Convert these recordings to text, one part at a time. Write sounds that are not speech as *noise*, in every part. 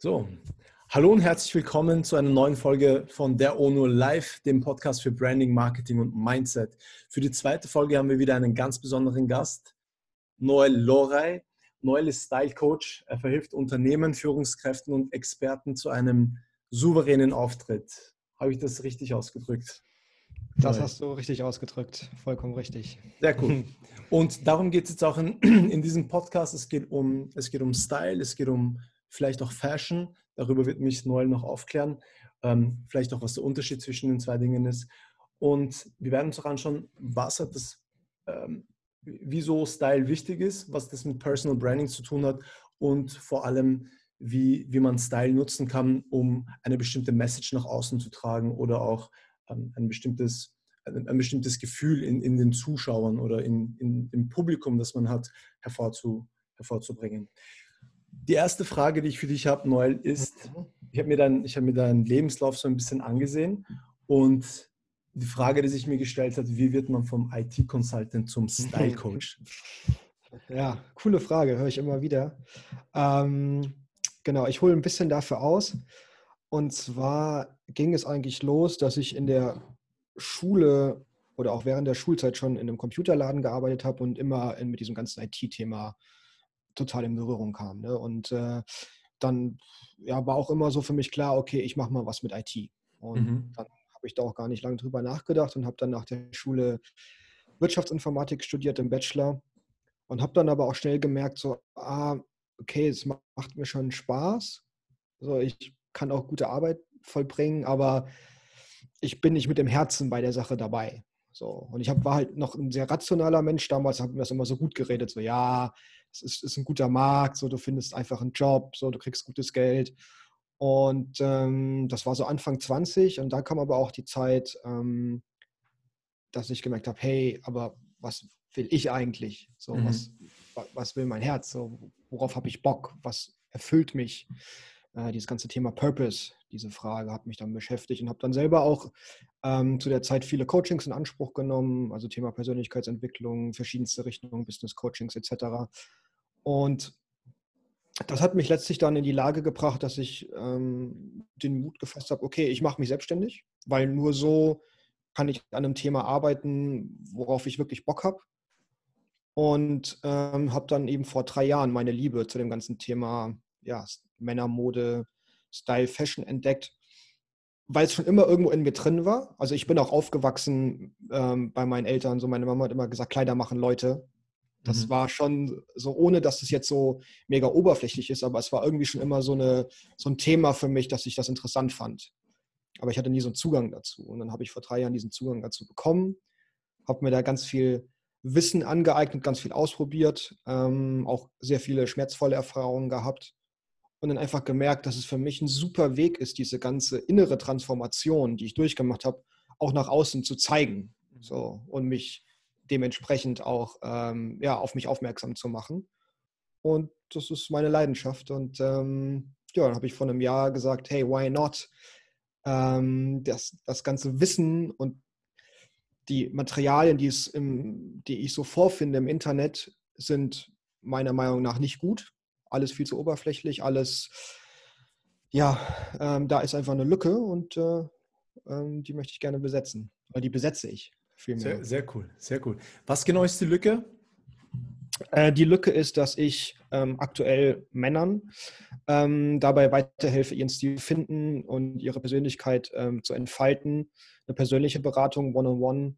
So, hallo und herzlich willkommen zu einer neuen Folge von Der ONO Live, dem Podcast für Branding, Marketing und Mindset. Für die zweite Folge haben wir wieder einen ganz besonderen Gast, Noel Lorey. Noel ist Style Coach. Er verhilft Unternehmen, Führungskräften und Experten zu einem souveränen Auftritt. Habe ich das richtig ausgedrückt? Das hast du richtig ausgedrückt. Vollkommen richtig. Sehr cool. *laughs* Und darum geht es jetzt auch in, in diesem Podcast. Es geht, um, es geht um Style, es geht um vielleicht auch Fashion. Darüber wird mich Noel noch aufklären. Ähm, vielleicht auch, was der Unterschied zwischen den zwei Dingen ist. Und wir werden uns auch anschauen, was hat das, ähm, wieso Style wichtig ist, was das mit Personal Branding zu tun hat und vor allem, wie, wie man Style nutzen kann, um eine bestimmte Message nach außen zu tragen oder auch ähm, ein bestimmtes ein, bestimmtes Gefühl in, in den Zuschauern oder in, in, im Publikum, das man hat, hervorzu, hervorzubringen. Die erste Frage, die ich für dich habe, Noel, ist, mhm. ich habe mir, dein, hab mir deinen Lebenslauf so ein bisschen angesehen und die Frage, die sich mir gestellt hat, wie wird man vom IT-Consultant zum *laughs* Style-Coach? Ja, coole Frage, höre ich immer wieder. Ähm, genau, ich hole ein bisschen dafür aus. Und zwar ging es eigentlich los, dass ich in der Schule oder auch während der Schulzeit schon in einem Computerladen gearbeitet habe und immer mit diesem ganzen IT-Thema total in Berührung kam. Ne? Und äh, dann ja, war auch immer so für mich klar, okay, ich mache mal was mit IT. Und mhm. dann habe ich da auch gar nicht lange drüber nachgedacht und habe dann nach der Schule Wirtschaftsinformatik studiert im Bachelor und habe dann aber auch schnell gemerkt, so, ah, okay, es macht mir schon Spaß. So, ich kann auch gute Arbeit vollbringen, aber ich bin nicht mit dem Herzen bei der Sache dabei. So, und ich hab, war halt noch ein sehr rationaler Mensch damals, habe mir das immer so gut geredet, so ja, es ist, ist, ein guter Markt, so du findest einfach einen Job, so du kriegst gutes Geld. Und ähm, das war so Anfang 20 und dann kam aber auch die Zeit, ähm, dass ich gemerkt habe, hey, aber was will ich eigentlich? So, mhm. was, was will mein Herz? So, worauf habe ich Bock? Was erfüllt mich? Äh, dieses ganze Thema Purpose, diese Frage hat mich dann beschäftigt und habe dann selber auch ähm, zu der Zeit viele Coachings in Anspruch genommen, also Thema Persönlichkeitsentwicklung, verschiedenste Richtungen, Business Coachings etc. Und das hat mich letztlich dann in die Lage gebracht, dass ich ähm, den Mut gefasst habe, okay, ich mache mich selbstständig, weil nur so kann ich an einem Thema arbeiten, worauf ich wirklich Bock habe. Und ähm, habe dann eben vor drei Jahren meine Liebe zu dem ganzen Thema ja, Männermode, Style, Fashion entdeckt, weil es schon immer irgendwo in mir drin war. Also ich bin auch aufgewachsen ähm, bei meinen Eltern. So meine Mama hat immer gesagt, Kleider machen Leute. Das mhm. war schon so, ohne dass es jetzt so mega oberflächlich ist, aber es war irgendwie schon immer so, eine, so ein Thema für mich, dass ich das interessant fand. Aber ich hatte nie so einen Zugang dazu. Und dann habe ich vor drei Jahren diesen Zugang dazu bekommen, habe mir da ganz viel Wissen angeeignet, ganz viel ausprobiert, ähm, auch sehr viele schmerzvolle Erfahrungen gehabt und dann einfach gemerkt, dass es für mich ein super Weg ist, diese ganze innere Transformation, die ich durchgemacht habe, auch nach außen zu zeigen. Mhm. So, und mich dementsprechend auch ähm, ja, auf mich aufmerksam zu machen. Und das ist meine Leidenschaft. Und ähm, ja, dann habe ich vor einem Jahr gesagt, hey, why not? Ähm, das, das ganze Wissen und die Materialien, die, es im, die ich so vorfinde im Internet, sind meiner Meinung nach nicht gut alles viel zu oberflächlich, alles, ja, ähm, da ist einfach eine Lücke und äh, ähm, die möchte ich gerne besetzen. Oder die besetze ich vielmehr. Sehr, sehr cool, sehr cool. Was genau ist die Lücke? Äh, die Lücke ist, dass ich ähm, aktuell Männern ähm, dabei weiterhelfe, ihren Stil finden und ihre Persönlichkeit ähm, zu entfalten. Eine persönliche Beratung, One-on-One,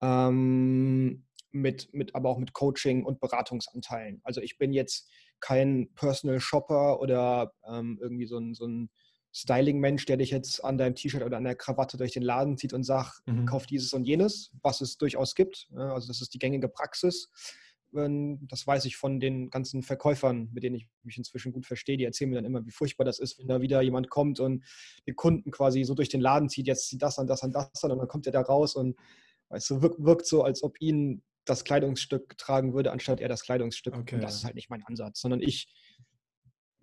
-on -one, ähm, mit, mit, aber auch mit Coaching und Beratungsanteilen. Also ich bin jetzt kein Personal Shopper oder ähm, irgendwie so ein, so ein Styling-Mensch, der dich jetzt an deinem T-Shirt oder an der Krawatte durch den Laden zieht und sagt, mhm. kauf dieses und jenes, was es durchaus gibt. Also das ist die gängige Praxis. Das weiß ich von den ganzen Verkäufern, mit denen ich mich inzwischen gut verstehe. Die erzählen mir dann immer, wie furchtbar das ist, wenn da wieder jemand kommt und den Kunden quasi so durch den Laden zieht, jetzt zieht das an, das an, das an und dann kommt er da raus und weißt du, wirkt, wirkt so, als ob ihn das Kleidungsstück tragen würde, anstatt er das Kleidungsstück. Okay. Und das ist halt nicht mein Ansatz, sondern ich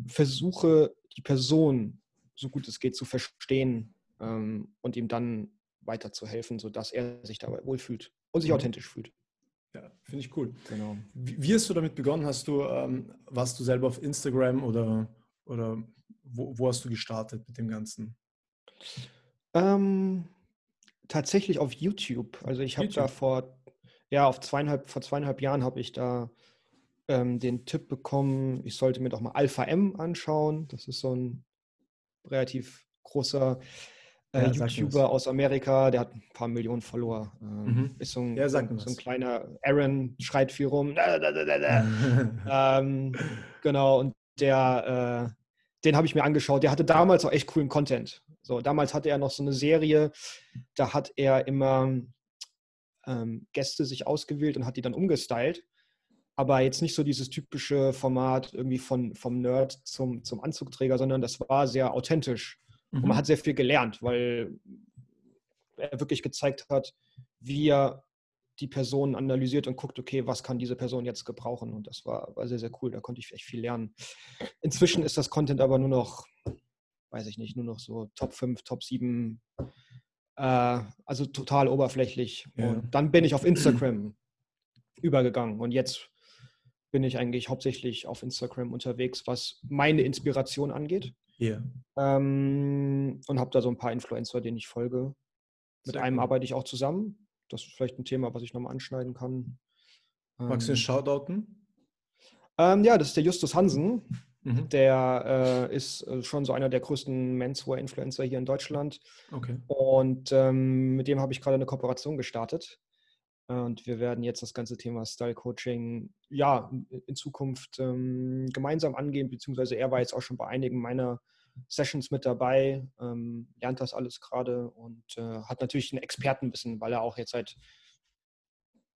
versuche, die Person so gut es geht zu verstehen ähm, und ihm dann weiterzuhelfen, sodass er sich dabei wohlfühlt und sich mhm. authentisch fühlt. Ja, finde ich cool. Genau. Wie, wie, hast du damit begonnen? Hast du, ähm, warst du selber auf Instagram oder, oder wo, wo, hast du gestartet mit dem Ganzen? Ähm, tatsächlich auf YouTube. Also ich habe da vor, ja, auf zweieinhalb, vor zweieinhalb Jahren habe ich da ähm, den Tipp bekommen, ich sollte mir doch mal Alpha M anschauen. Das ist so ein relativ großer äh, YouTuber aus Amerika, der hat ein paar Millionen Follower. Ähm, mhm. Ist so ein, ja, so ein kleiner Aaron, schreit viel rum. *laughs* ähm, genau, und der, äh, den habe ich mir angeschaut. Der hatte damals auch echt coolen Content. So, damals hatte er noch so eine Serie, da hat er immer ähm, Gäste sich ausgewählt und hat die dann umgestylt. Aber jetzt nicht so dieses typische Format irgendwie von, vom Nerd zum, zum Anzugträger, sondern das war sehr authentisch. Mhm. Und man mhm. hat sehr viel gelernt, weil er wirklich gezeigt hat, wie er die Person analysiert und guckt, okay, was kann diese Person jetzt gebrauchen? Und das war, war sehr, sehr cool. Da konnte ich echt viel lernen. Inzwischen ist das Content aber nur noch, weiß ich nicht, nur noch so Top 5, Top 7, äh, also total oberflächlich. Ja. Und dann bin ich auf Instagram übergegangen. Und jetzt bin ich eigentlich hauptsächlich auf Instagram unterwegs, was meine Inspiration angeht. Yeah. Ähm, und habe da so ein paar Influencer, denen ich folge. Mit Sehr einem cool. arbeite ich auch zusammen. Das ist vielleicht ein Thema, was ich nochmal anschneiden kann. Magst du den ähm, Shoutouten? Ähm, ja, das ist der Justus Hansen. Mhm. Der äh, ist äh, schon so einer der größten Menswear-Influencer hier in Deutschland. Okay. Und ähm, mit dem habe ich gerade eine Kooperation gestartet. Und wir werden jetzt das ganze Thema Style Coaching ja in Zukunft ähm, gemeinsam angehen, beziehungsweise er war jetzt auch schon bei einigen meiner Sessions mit dabei, ähm, lernt das alles gerade und äh, hat natürlich ein Expertenwissen, weil er auch jetzt seit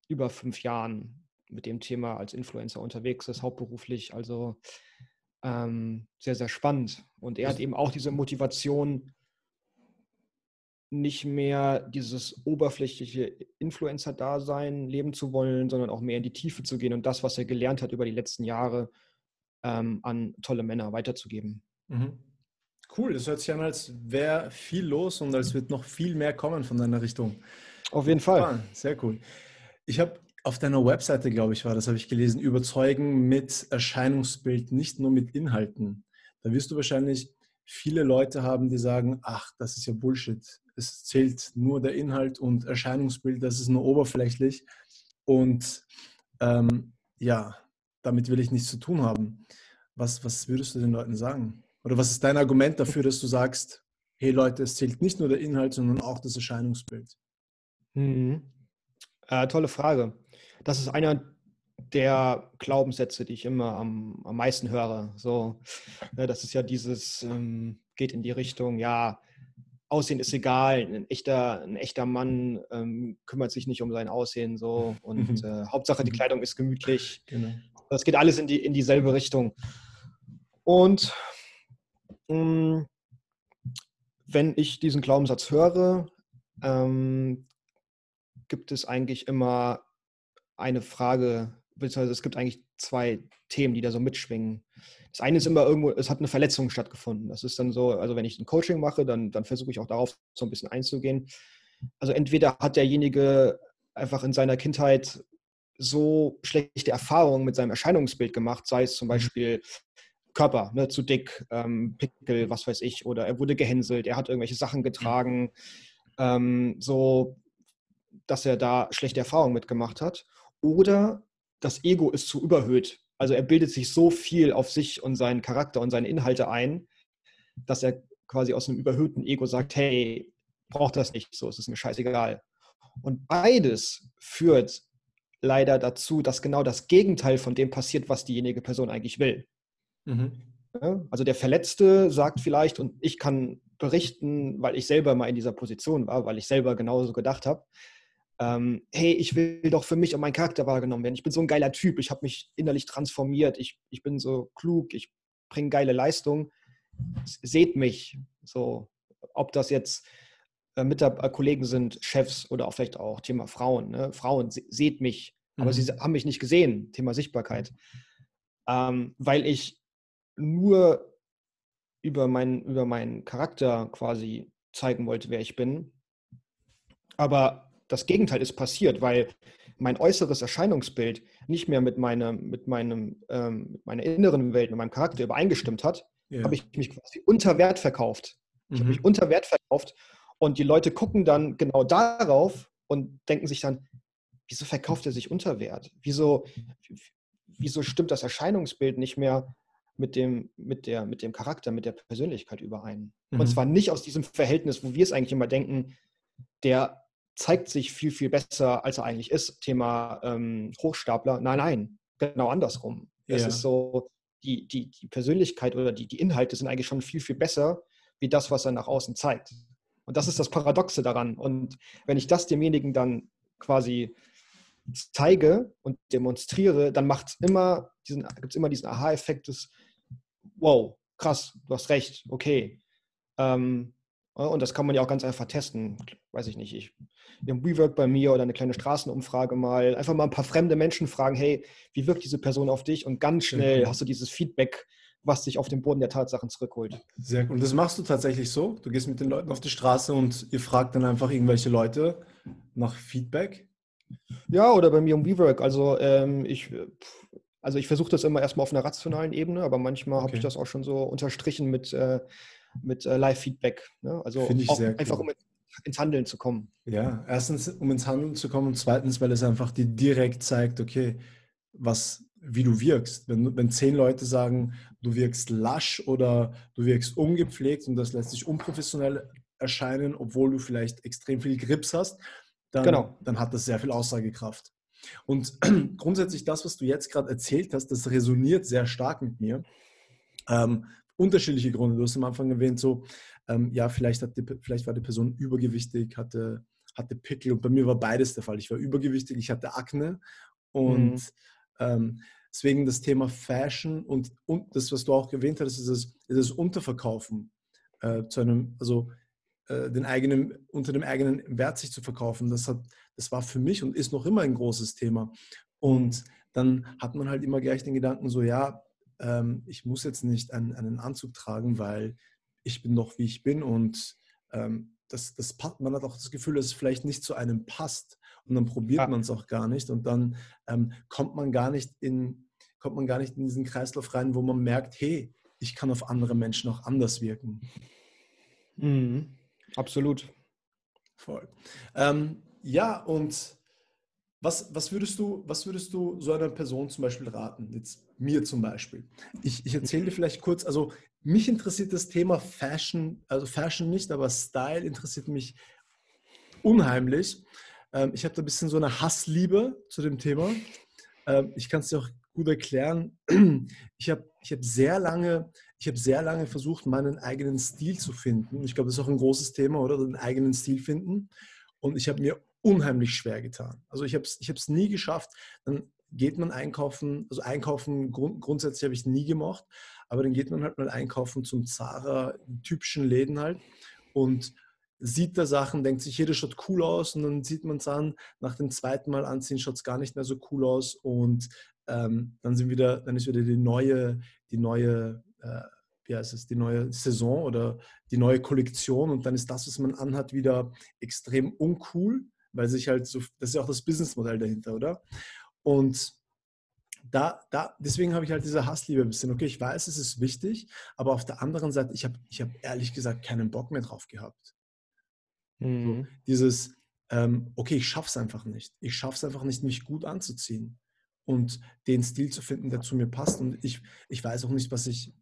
über fünf Jahren mit dem Thema als Influencer unterwegs ist, hauptberuflich. Also ähm, sehr, sehr spannend. Und er hat eben auch diese Motivation, nicht mehr dieses oberflächliche Influencer-Dasein leben zu wollen, sondern auch mehr in die Tiefe zu gehen und das, was er gelernt hat über die letzten Jahre, ähm, an tolle Männer weiterzugeben. Mhm. Cool, das hört sich an, als wäre viel los und als wird noch viel mehr kommen von deiner Richtung. Auf jeden Fall. Ah, sehr cool. Ich habe auf deiner Webseite, glaube ich, war das, habe ich gelesen, überzeugen mit Erscheinungsbild, nicht nur mit Inhalten. Da wirst du wahrscheinlich viele Leute haben, die sagen, ach, das ist ja Bullshit es zählt nur der Inhalt und Erscheinungsbild, das ist nur oberflächlich. Und ähm, ja, damit will ich nichts zu tun haben. Was, was würdest du den Leuten sagen? Oder was ist dein Argument dafür, dass du sagst, hey Leute, es zählt nicht nur der Inhalt, sondern auch das Erscheinungsbild? Mhm. Äh, tolle Frage. Das ist einer der Glaubenssätze, die ich immer am, am meisten höre. So, ne, das ist ja dieses, ähm, geht in die Richtung, ja, Aussehen ist egal, ein echter, ein echter Mann ähm, kümmert sich nicht um sein Aussehen so *laughs* und äh, Hauptsache die mhm. Kleidung ist gemütlich. Genau. Das geht alles in, die, in dieselbe Richtung. Und mh, mm, wenn ich diesen Glaubenssatz höre, ähm, gibt es eigentlich immer eine Frage, beziehungsweise es gibt eigentlich zwei Themen, die da so mitschwingen. Das eine ist immer irgendwo, es hat eine Verletzung stattgefunden. Das ist dann so, also wenn ich ein Coaching mache, dann, dann versuche ich auch darauf so ein bisschen einzugehen. Also entweder hat derjenige einfach in seiner Kindheit so schlechte Erfahrungen mit seinem Erscheinungsbild gemacht, sei es zum mhm. Beispiel Körper, ne, zu dick, ähm, Pickel, was weiß ich, oder er wurde gehänselt, er hat irgendwelche Sachen getragen, ähm, so dass er da schlechte Erfahrungen mitgemacht hat. Oder das Ego ist zu überhöht. Also er bildet sich so viel auf sich und seinen Charakter und seine Inhalte ein, dass er quasi aus einem überhöhten Ego sagt, hey, braucht das nicht, so es ist mir scheißegal. Und beides führt leider dazu, dass genau das Gegenteil von dem passiert, was diejenige Person eigentlich will. Mhm. Also der Verletzte sagt vielleicht, und ich kann berichten, weil ich selber mal in dieser Position war, weil ich selber genauso gedacht habe, ähm, hey, ich will doch für mich und meinen Charakter wahrgenommen werden. Ich bin so ein geiler Typ, ich habe mich innerlich transformiert, ich, ich bin so klug, ich bringe geile Leistung. Seht mich, so, ob das jetzt äh, Mitarbeiter, sind, Chefs oder auch vielleicht auch Thema Frauen. Ne? Frauen, se seht mich, aber mhm. sie haben mich nicht gesehen, Thema Sichtbarkeit. Ähm, weil ich nur über, mein, über meinen Charakter quasi zeigen wollte, wer ich bin. Aber das Gegenteil ist passiert, weil mein äußeres Erscheinungsbild nicht mehr mit, meiner, mit, meinem, ähm, mit meiner inneren Welt, mit meinem Charakter übereingestimmt hat, yeah. habe ich mich quasi unter Wert verkauft. Ich mhm. habe mich unter Wert verkauft und die Leute gucken dann genau darauf und denken sich dann, wieso verkauft er sich unter Wert? Wieso, wieso stimmt das Erscheinungsbild nicht mehr mit dem, mit, der, mit dem Charakter, mit der Persönlichkeit überein? Mhm. Und zwar nicht aus diesem Verhältnis, wo wir es eigentlich immer denken, der zeigt sich viel, viel besser, als er eigentlich ist. Thema ähm, Hochstapler. Nein, nein, genau andersrum. Ja. Es ist so, die, die, die Persönlichkeit oder die, die Inhalte sind eigentlich schon viel, viel besser, wie das, was er nach außen zeigt. Und das ist das Paradoxe daran. Und wenn ich das demjenigen dann quasi zeige und demonstriere, dann macht es immer diesen, gibt es immer diesen Aha-Effekt des Wow, krass, du hast recht, okay. Ähm, und das kann man ja auch ganz einfach testen. Weiß ich nicht, ich im WeWork bei mir oder eine kleine Straßenumfrage mal, einfach mal ein paar fremde Menschen fragen, hey, wie wirkt diese Person auf dich? Und ganz schnell hast du dieses Feedback, was dich auf den Boden der Tatsachen zurückholt. Sehr gut. Und das machst du tatsächlich so? Du gehst mit den Leuten auf die Straße und ihr fragt dann einfach irgendwelche Leute nach Feedback? Ja, oder bei mir im WeWork. Also ähm, ich, also ich versuche das immer erstmal auf einer rationalen Ebene, aber manchmal okay. habe ich das auch schon so unterstrichen mit, äh, mit äh, Live-Feedback. Ne? Also einfach um ins Handeln zu kommen. Ja, erstens, um ins Handeln zu kommen und zweitens, weil es einfach dir direkt zeigt, okay, was, wie du wirkst. Wenn, wenn zehn Leute sagen, du wirkst lasch oder du wirkst ungepflegt und das lässt sich unprofessionell erscheinen, obwohl du vielleicht extrem viel Grips hast, dann, genau. dann hat das sehr viel Aussagekraft. Und *clears throat* grundsätzlich das, was du jetzt gerade erzählt hast, das resoniert sehr stark mit mir. Ähm, unterschiedliche Gründe. Du hast am Anfang erwähnt, so, ähm, ja, vielleicht, hat die, vielleicht war die Person übergewichtig, hatte, hatte Pickel und bei mir war beides der Fall. Ich war übergewichtig, ich hatte Akne und mhm. ähm, deswegen das Thema Fashion und, und das, was du auch erwähnt hast, ist das, ist das Unterverkaufen äh, zu einem, also äh, den eigenen, unter dem eigenen Wert sich zu verkaufen. Das, hat, das war für mich und ist noch immer ein großes Thema. Und dann hat man halt immer gleich den Gedanken so, ja, ähm, ich muss jetzt nicht einen, einen Anzug tragen, weil ich bin doch wie ich bin und ähm, das, das, man hat auch das Gefühl, dass es vielleicht nicht zu einem passt und dann probiert ja. man es auch gar nicht und dann ähm, kommt man gar nicht in kommt man gar nicht in diesen Kreislauf rein, wo man merkt, hey, ich kann auf andere Menschen auch anders wirken. Mhm. Absolut. Voll. Ähm, ja, und was, was, würdest du, was würdest du so einer Person zum Beispiel raten? Jetzt mir zum Beispiel. Ich, ich erzähle dir vielleicht kurz, also mich interessiert das Thema Fashion, also Fashion nicht, aber Style interessiert mich unheimlich. Ähm, ich habe da ein bisschen so eine Hassliebe zu dem Thema. Ähm, ich kann es dir auch gut erklären. Ich habe ich hab sehr lange, ich habe sehr lange versucht, meinen eigenen Stil zu finden. Ich glaube, das ist auch ein großes Thema, oder? Den eigenen Stil finden. Und ich habe mir unheimlich schwer getan. Also ich habe es ich nie geschafft. Dann geht man einkaufen, also einkaufen grund, grundsätzlich habe ich nie gemacht, aber dann geht man halt mal einkaufen zum Zara, typischen Läden halt und sieht da Sachen, denkt sich, jeder schaut cool aus und dann sieht man es an, nach dem zweiten Mal anziehen schaut es gar nicht mehr so cool aus und ähm, dann sind wieder, dann ist wieder die neue, die neue, äh, wie heißt es, die neue Saison oder die neue Kollektion und dann ist das, was man anhat, wieder extrem uncool weil sich halt so, das ist ja auch das Businessmodell dahinter, oder? Und da, da, deswegen habe ich halt diese Hassliebe ein bisschen. Okay, ich weiß, es ist wichtig, aber auf der anderen Seite, ich habe ich hab ehrlich gesagt keinen Bock mehr drauf gehabt. Mhm. So, dieses, ähm, okay, ich schaffe es einfach nicht. Ich schaffe es einfach nicht, mich gut anzuziehen und den Stil zu finden, der zu mir passt. Und ich, ich weiß auch nicht, was ich,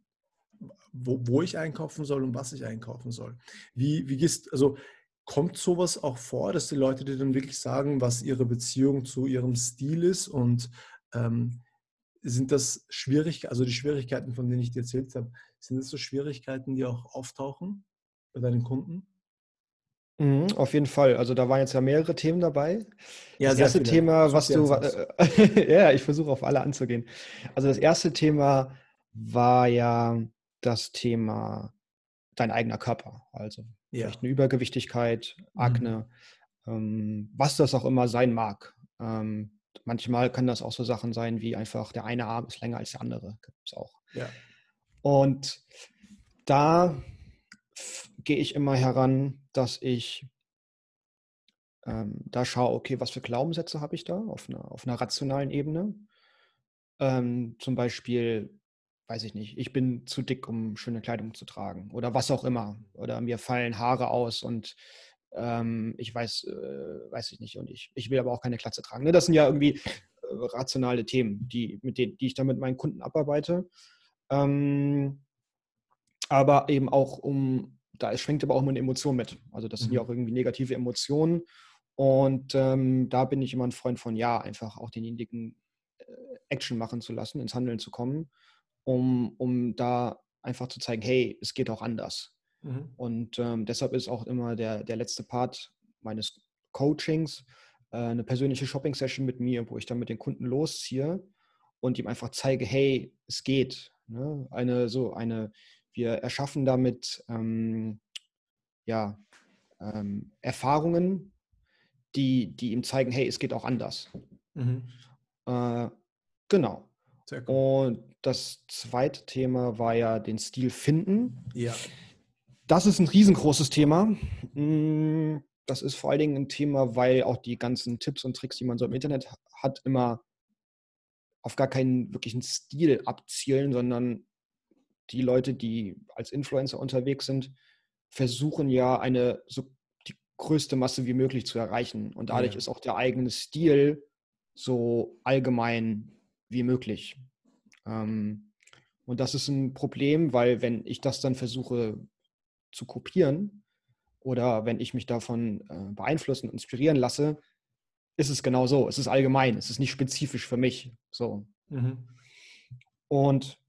wo, wo ich einkaufen soll und was ich einkaufen soll. Wie, wie gehst, also Kommt sowas auch vor, dass die Leute dir dann wirklich sagen, was ihre Beziehung zu ihrem Stil ist? Und ähm, sind das Schwierigkeiten, also die Schwierigkeiten, von denen ich dir erzählt habe, sind das so Schwierigkeiten, die auch auftauchen bei deinen Kunden? Mhm, auf jeden Fall. Also da waren jetzt ja mehrere Themen dabei. Ja, das erste viele. Thema, was du, äh, *laughs* ja, ich versuche auf alle anzugehen. Also das erste Thema war ja das Thema dein eigener Körper. Also ja. vielleicht eine Übergewichtigkeit, mhm. Akne, mhm. ähm, was das auch immer sein mag. Ähm, manchmal kann das auch so Sachen sein wie einfach der eine Arm ist länger als der andere. Gibt es auch. Ja. Und da gehe ich immer heran, dass ich ähm, da schaue, okay, was für Glaubenssätze habe ich da auf einer, auf einer rationalen Ebene. Ähm, zum Beispiel weiß ich nicht, ich bin zu dick, um schöne Kleidung zu tragen oder was auch immer. Oder mir fallen Haare aus und ähm, ich weiß, äh, weiß ich nicht, und ich, ich will aber auch keine Klatze tragen. Ne? Das sind ja irgendwie äh, rationale Themen, die, mit denen, die ich dann mit meinen Kunden abarbeite. Ähm, aber eben auch um, da schwenkt aber auch immer eine Emotion mit. Also das sind ja mhm. auch irgendwie negative Emotionen. Und ähm, da bin ich immer ein Freund von, ja, einfach auch denjenigen äh, Action machen zu lassen, ins Handeln zu kommen, um, um da einfach zu zeigen, hey, es geht auch anders. Mhm. Und ähm, deshalb ist auch immer der, der letzte Part meines Coachings äh, eine persönliche Shopping-Session mit mir, wo ich dann mit den Kunden losziehe und ihm einfach zeige, hey, es geht. Ne? Eine, so eine, wir erschaffen damit ähm, ja, ähm, Erfahrungen, die, die ihm zeigen, hey, es geht auch anders. Mhm. Äh, genau. Und das zweite Thema war ja den Stil finden. Ja. Das ist ein riesengroßes Thema. Mm, das ist vor allen Dingen ein Thema, weil auch die ganzen Tipps und Tricks, die man so im Internet hat, immer auf gar keinen wirklichen Stil abzielen, sondern die Leute, die als Influencer unterwegs sind, versuchen ja eine so die größte Masse wie möglich zu erreichen. Und dadurch ja. ist auch der eigene Stil so allgemein wie möglich. Ähm, und das ist ein Problem, weil wenn ich das dann versuche zu kopieren oder wenn ich mich davon äh, beeinflussen, inspirieren lasse, ist es genau so. Es ist allgemein, es ist nicht spezifisch für mich. So. Mhm. Und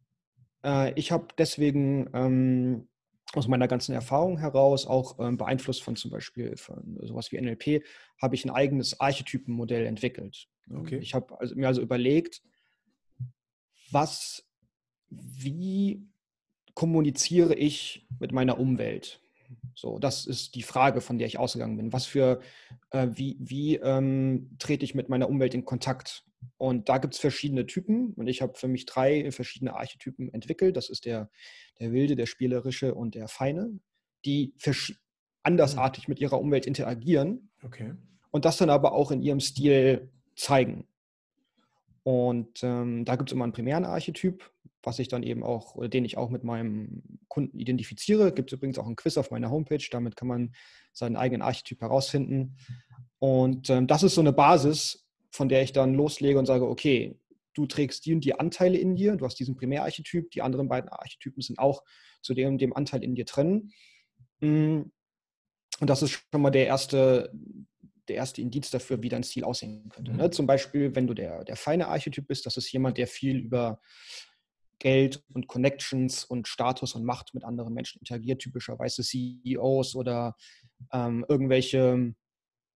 äh, ich habe deswegen ähm, aus meiner ganzen Erfahrung heraus, auch ähm, beeinflusst von zum Beispiel von sowas wie NLP, habe ich ein eigenes Archetypenmodell entwickelt. Okay. Ich habe also, mir also überlegt, was, wie kommuniziere ich mit meiner Umwelt? So, das ist die Frage, von der ich ausgegangen bin. Was für, äh, wie, wie ähm, trete ich mit meiner Umwelt in Kontakt? Und da gibt es verschiedene Typen und ich habe für mich drei verschiedene Archetypen entwickelt. Das ist der, der wilde, der spielerische und der feine, die andersartig mit ihrer Umwelt interagieren okay. und das dann aber auch in ihrem Stil zeigen. Und ähm, da gibt es immer einen primären Archetyp, was ich dann eben auch, oder den ich auch mit meinem Kunden identifiziere. Gibt es übrigens auch ein Quiz auf meiner Homepage, damit kann man seinen eigenen Archetyp herausfinden. Und ähm, das ist so eine Basis, von der ich dann loslege und sage, okay, du trägst die und die Anteile in dir, du hast diesen Primärarchetyp, die anderen beiden Archetypen sind auch zu dem, dem Anteil in dir drin. Mm. Und das ist schon mal der erste, der erste Indiz dafür, wie dein Stil aussehen könnte. Ne? Mhm. Zum Beispiel, wenn du der, der feine Archetyp bist, das ist jemand, der viel über Geld und Connections und Status und Macht mit anderen Menschen interagiert, typischerweise CEOs oder ähm, irgendwelche mh,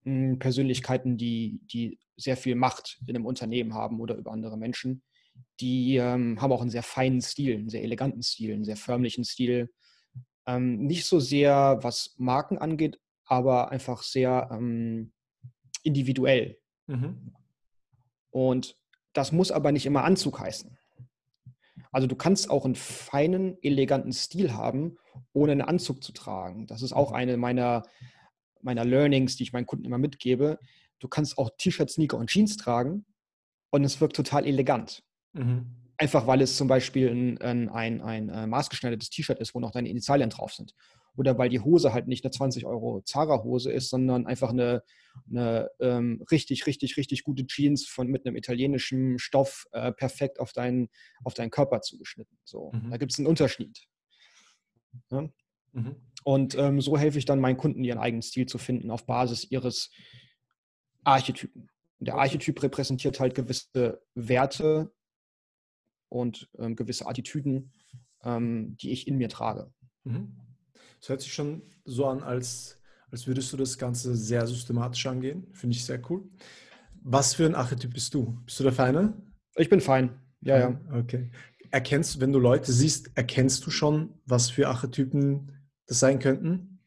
hm, Persönlichkeiten, die, die sehr viel Macht in einem Unternehmen haben oder über andere Menschen. Die ähm, haben auch einen sehr feinen Stil, einen sehr eleganten Stil, einen sehr förmlichen Stil. Ähm, nicht so sehr, was Marken angeht, aber einfach sehr ähm, individuell. Mhm. Und das muss aber nicht immer Anzug heißen. Also du kannst auch einen feinen, eleganten Stil haben, ohne einen Anzug zu tragen. Das ist auch eine meiner, meiner Learnings, die ich meinen Kunden immer mitgebe. Du kannst auch T-Shirt, Sneaker und Jeans tragen und es wirkt total elegant. Mhm. Einfach weil es zum Beispiel ein, ein, ein, ein äh, maßgeschneidertes T-Shirt ist, wo noch deine Initialien drauf sind oder weil die Hose halt nicht eine 20 Euro Zara-Hose ist, sondern einfach eine, eine ähm, richtig, richtig, richtig gute Jeans von, mit einem italienischen Stoff äh, perfekt auf deinen, auf deinen Körper zugeschnitten. So, mhm. Da gibt es einen Unterschied. Ja? Mhm. Und ähm, so helfe ich dann meinen Kunden, ihren eigenen Stil zu finden auf Basis ihres Archetypen. Und der Archetyp repräsentiert halt gewisse Werte und ähm, gewisse Attitüden, ähm, die ich in mir trage. Mhm. Es hört sich schon so an, als, als würdest du das Ganze sehr systematisch angehen. Finde ich sehr cool. Was für ein Archetyp bist du? Bist du der Feine? Ich bin fein. Ja, ja. Okay. Erkennst, wenn du Leute siehst, erkennst du schon, was für Archetypen das sein könnten?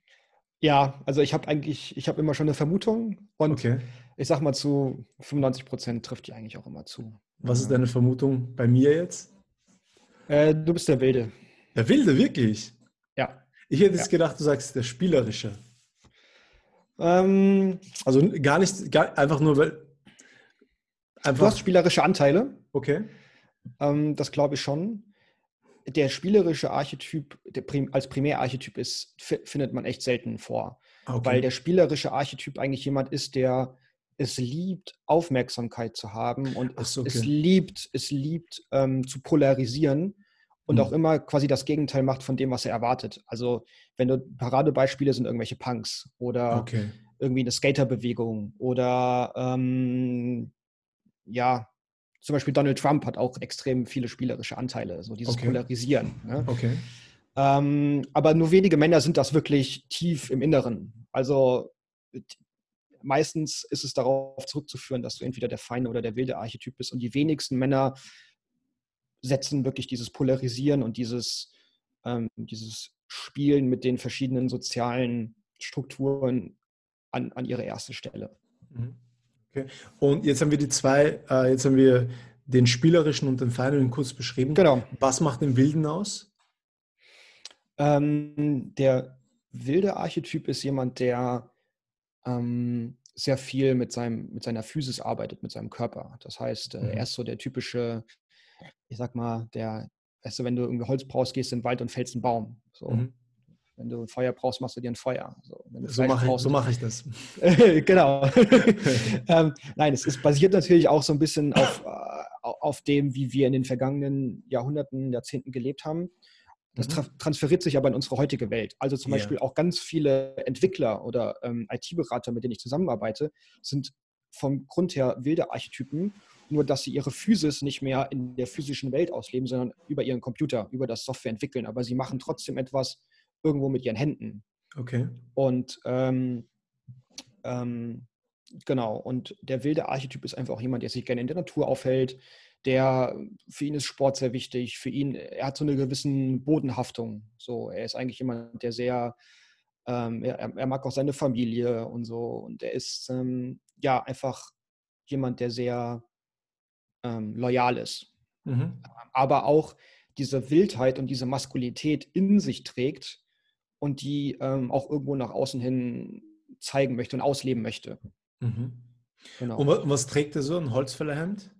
Ja, also ich habe eigentlich, ich habe immer schon eine Vermutung und okay. ich sag mal zu 95 Prozent trifft die eigentlich auch immer zu. Was ist deine Vermutung bei mir jetzt? Äh, du bist der Wilde. Der Wilde, wirklich? Ich hätte jetzt gedacht, du sagst der Spielerische. Ähm, also gar nicht, gar, einfach nur, weil. Einfach du hast spielerische Anteile. Okay. Ähm, das glaube ich schon. der spielerische Archetyp der Prim als Primärarchetyp ist, findet man echt selten vor. Okay. Weil der spielerische Archetyp eigentlich jemand ist, der es liebt, Aufmerksamkeit zu haben und so, okay. es, liebt, es liebt ähm, zu polarisieren und mhm. auch immer quasi das Gegenteil macht von dem, was er erwartet. Also wenn du Paradebeispiele sind irgendwelche Punks oder okay. irgendwie eine Skaterbewegung oder ähm, ja, zum Beispiel Donald Trump hat auch extrem viele spielerische Anteile, so dieses okay. Polarisieren. Ne? Okay. Ähm, aber nur wenige Männer sind das wirklich tief im Inneren. Also meistens ist es darauf zurückzuführen, dass du entweder der feine oder der wilde Archetyp bist. Und die wenigsten Männer setzen wirklich dieses Polarisieren und dieses, ähm, dieses Spielen mit den verschiedenen sozialen Strukturen an, an ihre erste Stelle. Mhm. Okay. Und jetzt haben wir die zwei, äh, jetzt haben wir den spielerischen und den feinen kurz beschrieben. Genau. Was macht den Wilden aus? Ähm, der wilde Archetyp ist jemand, der ähm, sehr viel mit, seinem, mit seiner Physis arbeitet, mit seinem Körper. Das heißt, äh, mhm. er ist so der typische, ich sag mal, der, weißt du, wenn du irgendwie Holz brauchst, gehst du in den Wald und fällst einen Baum. So. Mhm. Wenn du ein Feuer brauchst, machst du dir ein Feuer. So, so mache ich, so mach ich das. *laughs* genau. *laughs* ähm, nein, es ist basiert natürlich auch so ein bisschen auf, äh, auf dem, wie wir in den vergangenen Jahrhunderten, Jahrzehnten gelebt haben. Das mhm. tra transferiert sich aber in unsere heutige Welt. Also zum Beispiel auch ganz viele Entwickler oder ähm, IT-Berater, mit denen ich zusammenarbeite, sind vom Grund her wilde Archetypen, nur dass sie ihre Physis nicht mehr in der physischen Welt ausleben, sondern über ihren Computer, über das Software entwickeln. Aber sie machen trotzdem etwas irgendwo mit ihren Händen. Okay. Und ähm, ähm, genau, und der wilde Archetyp ist einfach auch jemand, der sich gerne in der Natur aufhält, der für ihn ist Sport sehr wichtig. Für ihn, er hat so eine gewisse Bodenhaftung. So, er ist eigentlich jemand, der sehr, ähm, er, er, mag auch seine Familie und so. Und er ist ähm, ja einfach jemand, der sehr ähm, loyal ist. Mhm. Aber auch diese Wildheit und diese Maskulität in sich trägt und die ähm, auch irgendwo nach außen hin zeigen möchte und ausleben möchte. Mhm. Genau. Und was trägt er so? Ein Holzfällerhemd?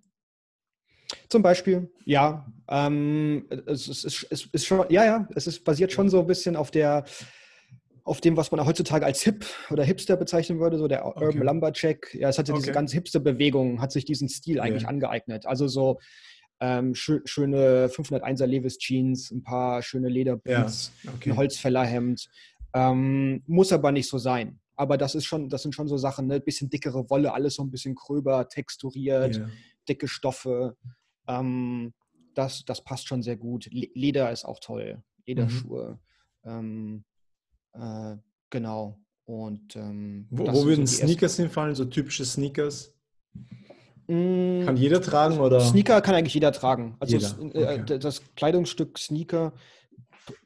Zum Beispiel, ja. Ähm, es, ist, es, ist, schon, ja, ja, es ist basiert schon so ein bisschen auf der auf dem, was man heutzutage als Hip oder Hipster bezeichnen würde, so der okay. Urban Lumberjack. Ja, es hatte okay. diese ganze Hipster-Bewegung, hat sich diesen Stil eigentlich yeah. angeeignet. Also so ähm, schö schöne 501er Levis Jeans, ein paar schöne Lederboots, ja. okay. ein Holzfällerhemd. Ähm, muss aber nicht so sein. Aber das ist schon, das sind schon so Sachen, ne? Bisschen dickere Wolle, alles so ein bisschen gröber, texturiert. Yeah dicke Stoffe. Ähm, das, das passt schon sehr gut. Leder ist auch toll. Lederschuhe. Mhm. Äh, genau. Und ähm, wo, wo würden so Sneakers hinfallen? So typische Sneakers? Mm, kann jeder tragen oder? Sneaker kann eigentlich jeder tragen. Also jeder. Äh, okay. das Kleidungsstück Sneaker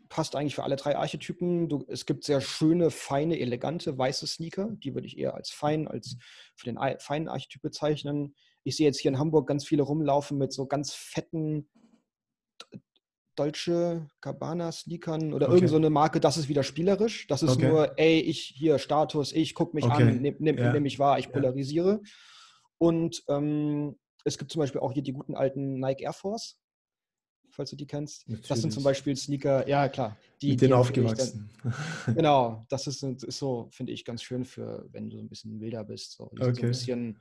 passt eigentlich für alle drei Archetypen. Du, es gibt sehr schöne, feine, elegante weiße Sneaker. Die würde ich eher als fein, als für den feinen Archetyp bezeichnen. Ich sehe jetzt hier in Hamburg ganz viele rumlaufen mit so ganz fetten Dolce Gabbana Sneakern oder okay. irgend so eine Marke, das ist wieder spielerisch. Das ist okay. nur, ey, ich hier Status, ich gucke mich okay. an, nehme nehm, ja. nehm mich wahr, ich polarisiere. Ja. Und ähm, es gibt zum Beispiel auch hier die guten alten Nike Air Force, falls du die kennst. Natürlich. Das sind zum Beispiel Sneaker, ja klar. Die, Mit denen aufgewachsen. Dann, genau, das ist, ist so, finde ich, ganz schön für, wenn du so ein bisschen wilder bist. So, so ein bisschen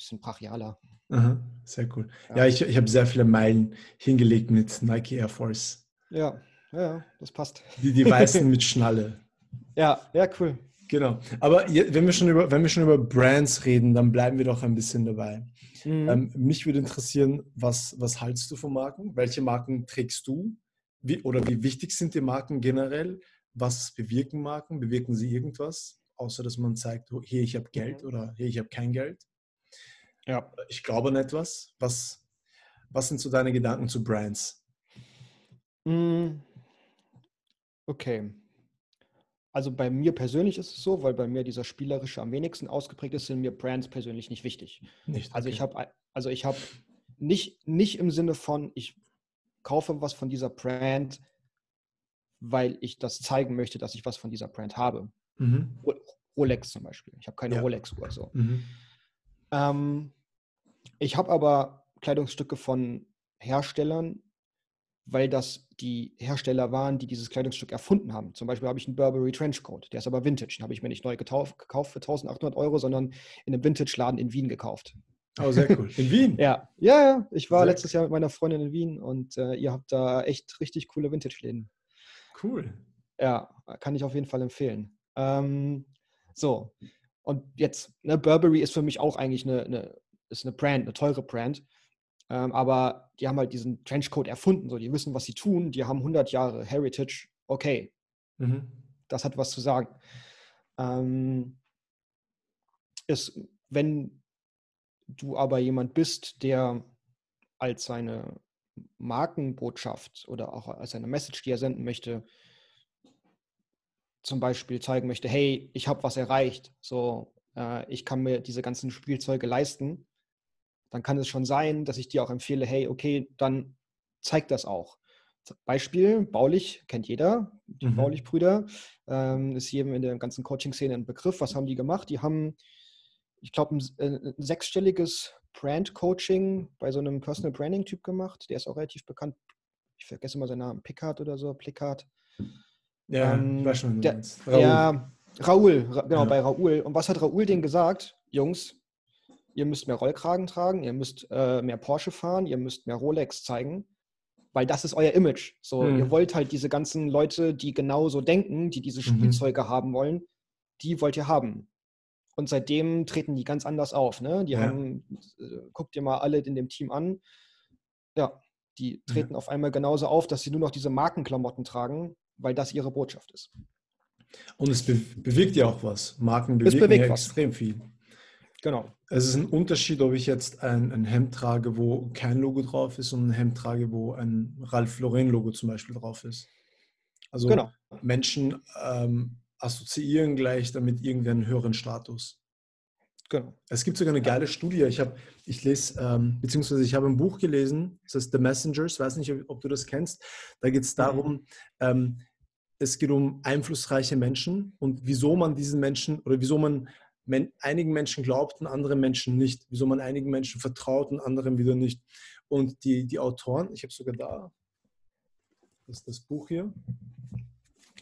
bisschen brachialer. Aha, sehr cool. Ja, ja ich, ich habe sehr viele Meilen hingelegt mit Nike Air Force. Ja, ja, das passt. Die, die weißen mit Schnalle. *laughs* Ja, ja, cool. Genau. Aber wenn wir, schon über, wenn wir schon über Brands reden, dann bleiben wir doch ein bisschen dabei. Mhm. Ähm, mich würde interessieren, was, was haltst du von Marken? Welche Marken trägst du? Wie, oder wie wichtig sind die Marken generell? Was bewirken Marken? Bewirken sie irgendwas? Außer dass man zeigt, oh, hier, ich habe Geld mhm. oder hier, ich habe kein Geld. Ja. Ich glaube an etwas. Was, was sind so deine Gedanken zu Brands? Hm. Okay. Also bei mir persönlich ist es so, weil bei mir dieser spielerische am wenigsten ausgeprägt ist, sind mir Brands persönlich nicht wichtig. Nicht, also okay. Also ich habe also ich habe nicht, nicht im Sinne von, ich kaufe was von dieser Brand, weil ich das zeigen möchte, dass ich was von dieser Brand habe. Mhm. Rolex zum Beispiel. Ich habe keine ja. Rolex-Uhr so. Mhm. Ähm, ich habe aber Kleidungsstücke von Herstellern, weil das die Hersteller waren, die dieses Kleidungsstück erfunden haben. Zum Beispiel habe ich einen Burberry Trenchcoat, der ist aber Vintage. Den habe ich mir nicht neu gekauft für 1800 Euro, sondern in einem Vintage-Laden in Wien gekauft. Oh, sehr cool. *laughs* In Wien? ja, ja, ja. Ich war sehr letztes Jahr mit meiner Freundin in Wien und äh, ihr habt da echt richtig coole Vintage-Läden. Cool. Ja, kann ich auf jeden Fall empfehlen. Ähm, so, und jetzt, ne, Burberry ist für mich auch eigentlich eine, eine, ist eine Brand, eine teure Brand. Ähm, aber die haben halt diesen Trenchcoat erfunden, so die wissen, was sie tun, die haben 100 Jahre Heritage, okay, mhm. das hat was zu sagen. Ähm, ist, wenn du aber jemand bist, der als seine Markenbotschaft oder auch als eine Message, die er senden möchte, zum Beispiel zeigen möchte, hey, ich habe was erreicht, so äh, ich kann mir diese ganzen Spielzeuge leisten, dann kann es schon sein, dass ich dir auch empfehle, hey, okay, dann zeig das auch. Beispiel, Baulich, kennt jeder, die mhm. Baulich-Brüder, ähm, ist jedem in der ganzen Coaching-Szene ein Begriff. Was haben die gemacht? Die haben, ich glaube, ein, äh, ein, sechsstelliges Brand-Coaching bei so einem Personal Branding-Typ gemacht. Der ist auch relativ bekannt. Ich vergesse mal seinen Namen, Pickard oder so, Plickard. Ja, ähm, war schon der, Raoul. Ja, Raoul, genau, ja. bei Raoul. Und was hat Raoul denen gesagt? Jungs, ihr müsst mehr Rollkragen tragen, ihr müsst äh, mehr Porsche fahren, ihr müsst mehr Rolex zeigen, weil das ist euer Image. So, mhm. ihr wollt halt diese ganzen Leute, die genauso denken, die diese mhm. Spielzeuge mhm. haben wollen, die wollt ihr haben. Und seitdem treten die ganz anders auf. Ne? Die ja. haben, äh, guckt ihr mal alle in dem Team an. Ja, die treten ja. auf einmal genauso auf, dass sie nur noch diese Markenklamotten tragen, weil das ihre Botschaft ist. Und es be bewegt ja auch was. Marken bewegen ja extrem viel. Genau. Es ist ein Unterschied, ob ich jetzt ein, ein, Hemd trage, wo kein Logo drauf ist und ein Hemd trage, wo ein Ralph Lauren Logo zum Beispiel drauf ist. Also genau. Menschen ähm, assoziieren gleich damit irgendwie einen höheren Status. Genau. Es gibt sogar eine geile Studie. Ich habe, ich lese, ähm, beziehungsweise ich habe ein Buch gelesen, das heißt The Messengers, weiß nicht, ob du das kennst. Da geht es mhm. darum, mhm. ähm, es geht um einflussreiche Menschen und wieso man diesen Menschen oder wieso man men einigen Menschen glaubt und anderen Menschen nicht. Wieso man einigen Menschen vertraut und anderen wieder nicht. Und die, die Autoren, ich habe sogar da, das ist das Buch hier.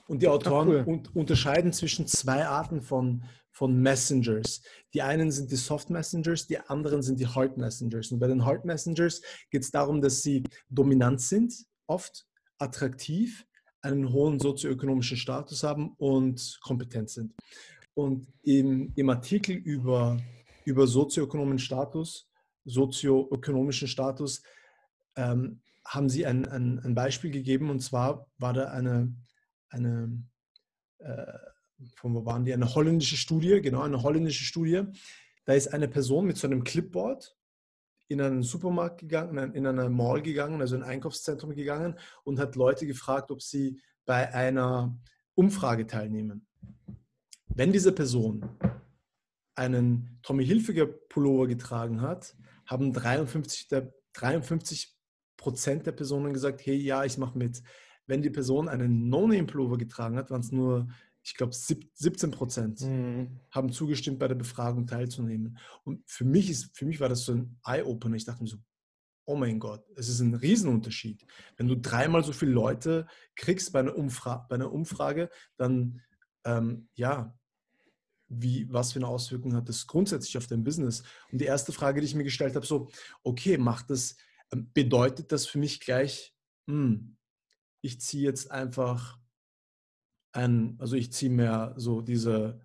Und die Autoren cool. un unterscheiden zwischen zwei Arten von, von Messengers. Die einen sind die Soft Messengers, die anderen sind die Hard Messengers. Und bei den Hard Messengers geht es darum, dass sie dominant sind, oft attraktiv, einen hohen sozioökonomischen Status haben und kompetent sind. Und im, im Artikel über, über sozioökonomischen Status, sozioökonomischen Status, ähm, haben sie ein, ein, ein, Beispiel gegeben und zwar war da eine, eine äh, von wo waren die, eine holländische Studie, genau, eine holländische Studie. Da ist eine Person mit so einem Clipboard in einen Supermarkt gegangen, in eine Mall gegangen, also ein Einkaufszentrum gegangen und hat Leute gefragt, ob sie bei einer Umfrage teilnehmen. Wenn diese Person einen Tommy Hilfiger Pullover getragen hat, haben 53, der, 53 Prozent der Personen gesagt, hey, ja, ich mache mit. Wenn die Person einen No-Name-Pullover getragen hat, waren es nur, ich glaube, 17 Prozent mhm. haben zugestimmt, bei der Befragung teilzunehmen. Und für mich, ist, für mich war das so ein Eye-Opener. Ich dachte mir so, oh mein Gott, es ist ein Riesenunterschied. Wenn du dreimal so viele Leute kriegst bei einer, Umfra bei einer Umfrage, dann ähm, ja, wie, was für eine Auswirkung hat das grundsätzlich auf dein Business? Und die erste Frage, die ich mir gestellt habe, so, okay, macht das, ähm, bedeutet das für mich gleich, hm, ich ziehe jetzt einfach ein, also ich ziehe mehr so diese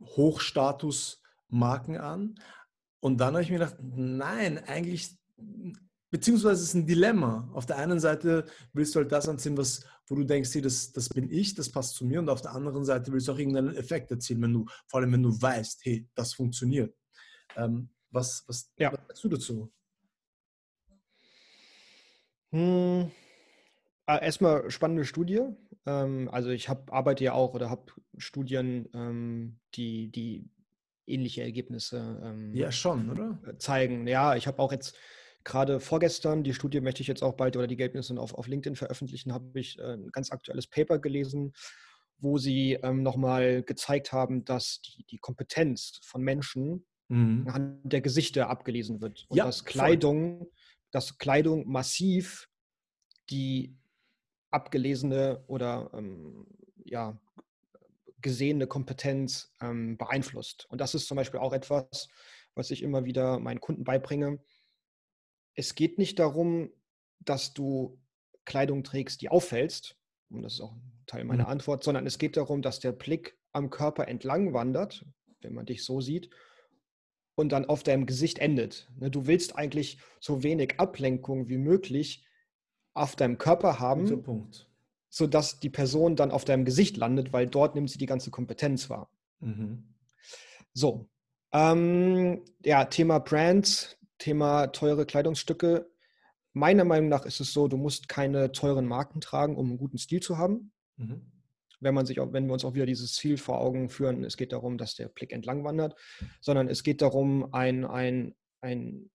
Hochstatus-Marken an. Und dann habe ich mir gedacht, nein, eigentlich beziehungsweise es ist ein Dilemma. Auf der einen Seite willst du halt das anziehen, was, wo du denkst, hey, das, das bin ich, das passt zu mir. Und auf der anderen Seite willst du auch irgendeinen Effekt erzielen, wenn du, vor allem wenn du weißt, hey, das funktioniert. Ähm, was, was, ja. was sagst du dazu? Hm, ah, erstmal spannende Studie. Ähm, also ich hab, arbeite ja auch oder habe Studien, ähm, die, die ähnliche Ergebnisse ähm, ja, schon, oder? zeigen. Ja, ich habe auch jetzt gerade vorgestern, die Studie möchte ich jetzt auch bald oder die Ergebnisse auf, auf LinkedIn veröffentlichen, habe ich äh, ein ganz aktuelles Paper gelesen, wo sie ähm, nochmal gezeigt haben, dass die, die Kompetenz von Menschen mhm. anhand der Gesichter abgelesen wird. Und ja, dass Kleidung, voll. dass Kleidung massiv die abgelesene oder ähm, ja, gesehene Kompetenz ähm, beeinflusst. Und das ist zum Beispiel auch etwas, was ich immer wieder meinen Kunden beibringe. Es geht nicht darum, dass du Kleidung trägst, die auffällst, und das ist auch ein Teil meiner mhm. Antwort, sondern es geht darum, dass der Blick am Körper entlang wandert, wenn man dich so sieht, und dann auf deinem Gesicht endet. Ne, du willst eigentlich so wenig Ablenkung wie möglich auf deinem Körper haben, Punkt. sodass die Person dann auf deinem Gesicht landet, weil dort nimmt sie die ganze Kompetenz wahr. Mhm. So, ähm, ja, Thema Brands, Thema teure Kleidungsstücke. Meiner Meinung nach ist es so, du musst keine teuren Marken tragen, um einen guten Stil zu haben. Mhm. Wenn, man sich auch, wenn wir uns auch wieder dieses Ziel vor Augen führen, es geht darum, dass der Blick entlang wandert, sondern es geht darum, ein, ein, ein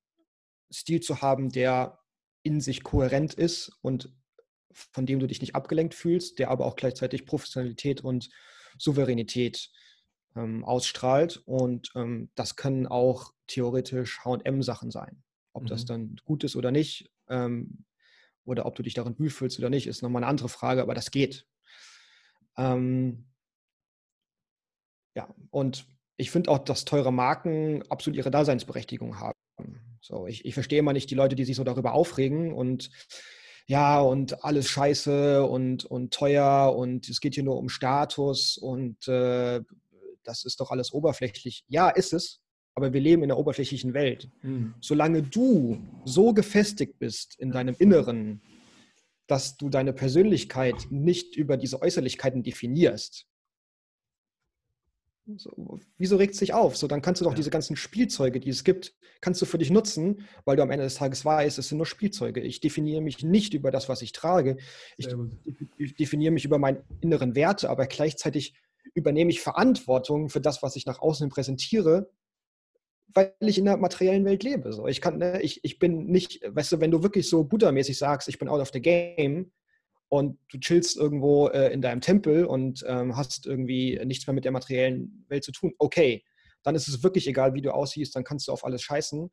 Stil zu haben, der in sich kohärent ist und von dem du dich nicht abgelenkt fühlst, der aber auch gleichzeitig Professionalität und Souveränität ähm, ausstrahlt. Und ähm, das können auch theoretisch HM-Sachen sein. Ob mhm. das dann gut ist oder nicht, ähm, oder ob du dich darin fühlst oder nicht, ist nochmal eine andere Frage, aber das geht. Ähm, ja, und ich finde auch, dass teure Marken absolut ihre Daseinsberechtigung haben. So, ich, ich verstehe immer nicht die Leute, die sich so darüber aufregen und ja, und alles scheiße und, und teuer und es geht hier nur um Status und äh, das ist doch alles oberflächlich. Ja, ist es, aber wir leben in einer oberflächlichen Welt. Mhm. Solange du so gefestigt bist in deinem Inneren, dass du deine Persönlichkeit nicht über diese Äußerlichkeiten definierst, so, wieso regt es sich auf? So, dann kannst du doch ja. diese ganzen Spielzeuge, die es gibt, kannst du für dich nutzen, weil du am Ende des Tages weißt, es sind nur Spielzeuge. Ich definiere mich nicht über das, was ich trage. Ich, ich definiere mich über meine inneren Werte, aber gleichzeitig übernehme ich Verantwortung für das, was ich nach außen präsentiere, weil ich in der materiellen Welt lebe. So, ich kann, ne, ich, ich bin nicht, weißt du, wenn du wirklich so Buddha-mäßig sagst, ich bin out of the game, und du chillst irgendwo äh, in deinem Tempel und ähm, hast irgendwie nichts mehr mit der materiellen Welt zu tun, okay, dann ist es wirklich egal, wie du aussiehst, dann kannst du auf alles scheißen.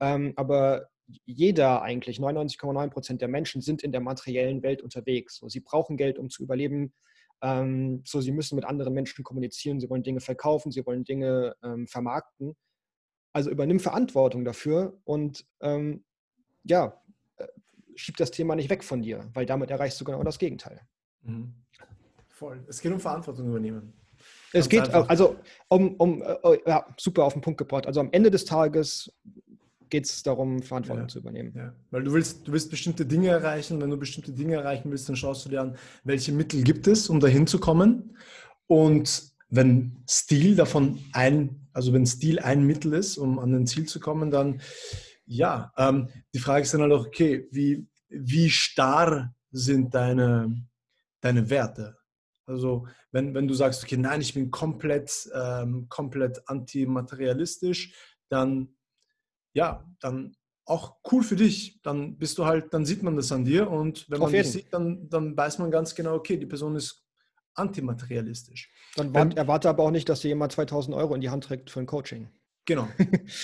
Ähm, aber jeder eigentlich, 99,9 Prozent der Menschen sind in der materiellen Welt unterwegs. So, sie brauchen Geld, um zu überleben. Ähm, so, sie müssen mit anderen Menschen kommunizieren, sie wollen Dinge verkaufen, sie wollen Dinge ähm, vermarkten. Also übernimm Verantwortung dafür und ähm, ja, äh, schieb das Thema nicht weg von dir, weil damit erreichst du genau das Gegenteil. Mhm. Voll. Es geht um Verantwortung übernehmen. Es geht einfach. also um, um äh, oh, ja, super auf den Punkt gebracht. Also am Ende des Tages geht es darum, Verantwortung ja. zu übernehmen. Ja. Weil du willst, du willst bestimmte Dinge erreichen. Wenn du bestimmte Dinge erreichen willst, dann schaust du dir an, welche Mittel gibt es, um dahin zu kommen. Und wenn Stil davon ein, also wenn Stil ein Mittel ist, um an ein Ziel zu kommen, dann ja, ähm, die Frage ist dann halt auch, okay, wie, wie starr sind deine, deine Werte? Also wenn, wenn du sagst, okay, nein, ich bin komplett, ähm, komplett antimaterialistisch, dann ja, dann auch cool für dich. Dann bist du halt, dann sieht man das an dir und wenn man das sieht, dann, dann weiß man ganz genau, okay, die Person ist antimaterialistisch. Dann wart, ähm, erwarte aber auch nicht, dass dir jemand 2000 Euro in die Hand trägt für ein Coaching. Genau.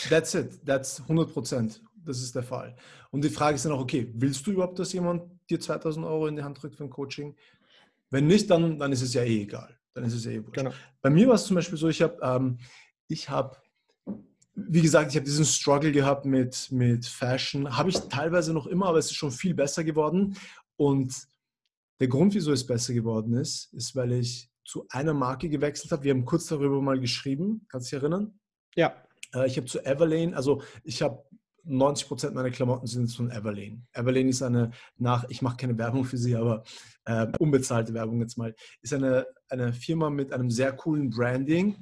That's it. That's 100 Prozent. Das ist der Fall. Und die Frage ist dann auch, okay, willst du überhaupt, dass jemand dir 2000 Euro in die Hand drückt für ein Coaching? Wenn nicht, dann, dann ist es ja eh egal. Dann ist es ja eh wurscht. Genau. Bei mir war es zum Beispiel so, ich habe, ähm, ich habe, wie gesagt, ich habe diesen Struggle gehabt mit, mit Fashion. Habe ich teilweise noch immer, aber es ist schon viel besser geworden. Und der Grund, wieso es besser geworden ist, ist, weil ich zu einer Marke gewechselt habe. Wir haben kurz darüber mal geschrieben. Kannst du dich erinnern? Ja. Äh, ich habe zu Everlane, also ich habe 90 Prozent meiner Klamotten sind von Everlane. Everlane ist eine nach, ich mache keine Werbung für sie, aber äh, unbezahlte Werbung jetzt mal, ist eine, eine Firma mit einem sehr coolen Branding,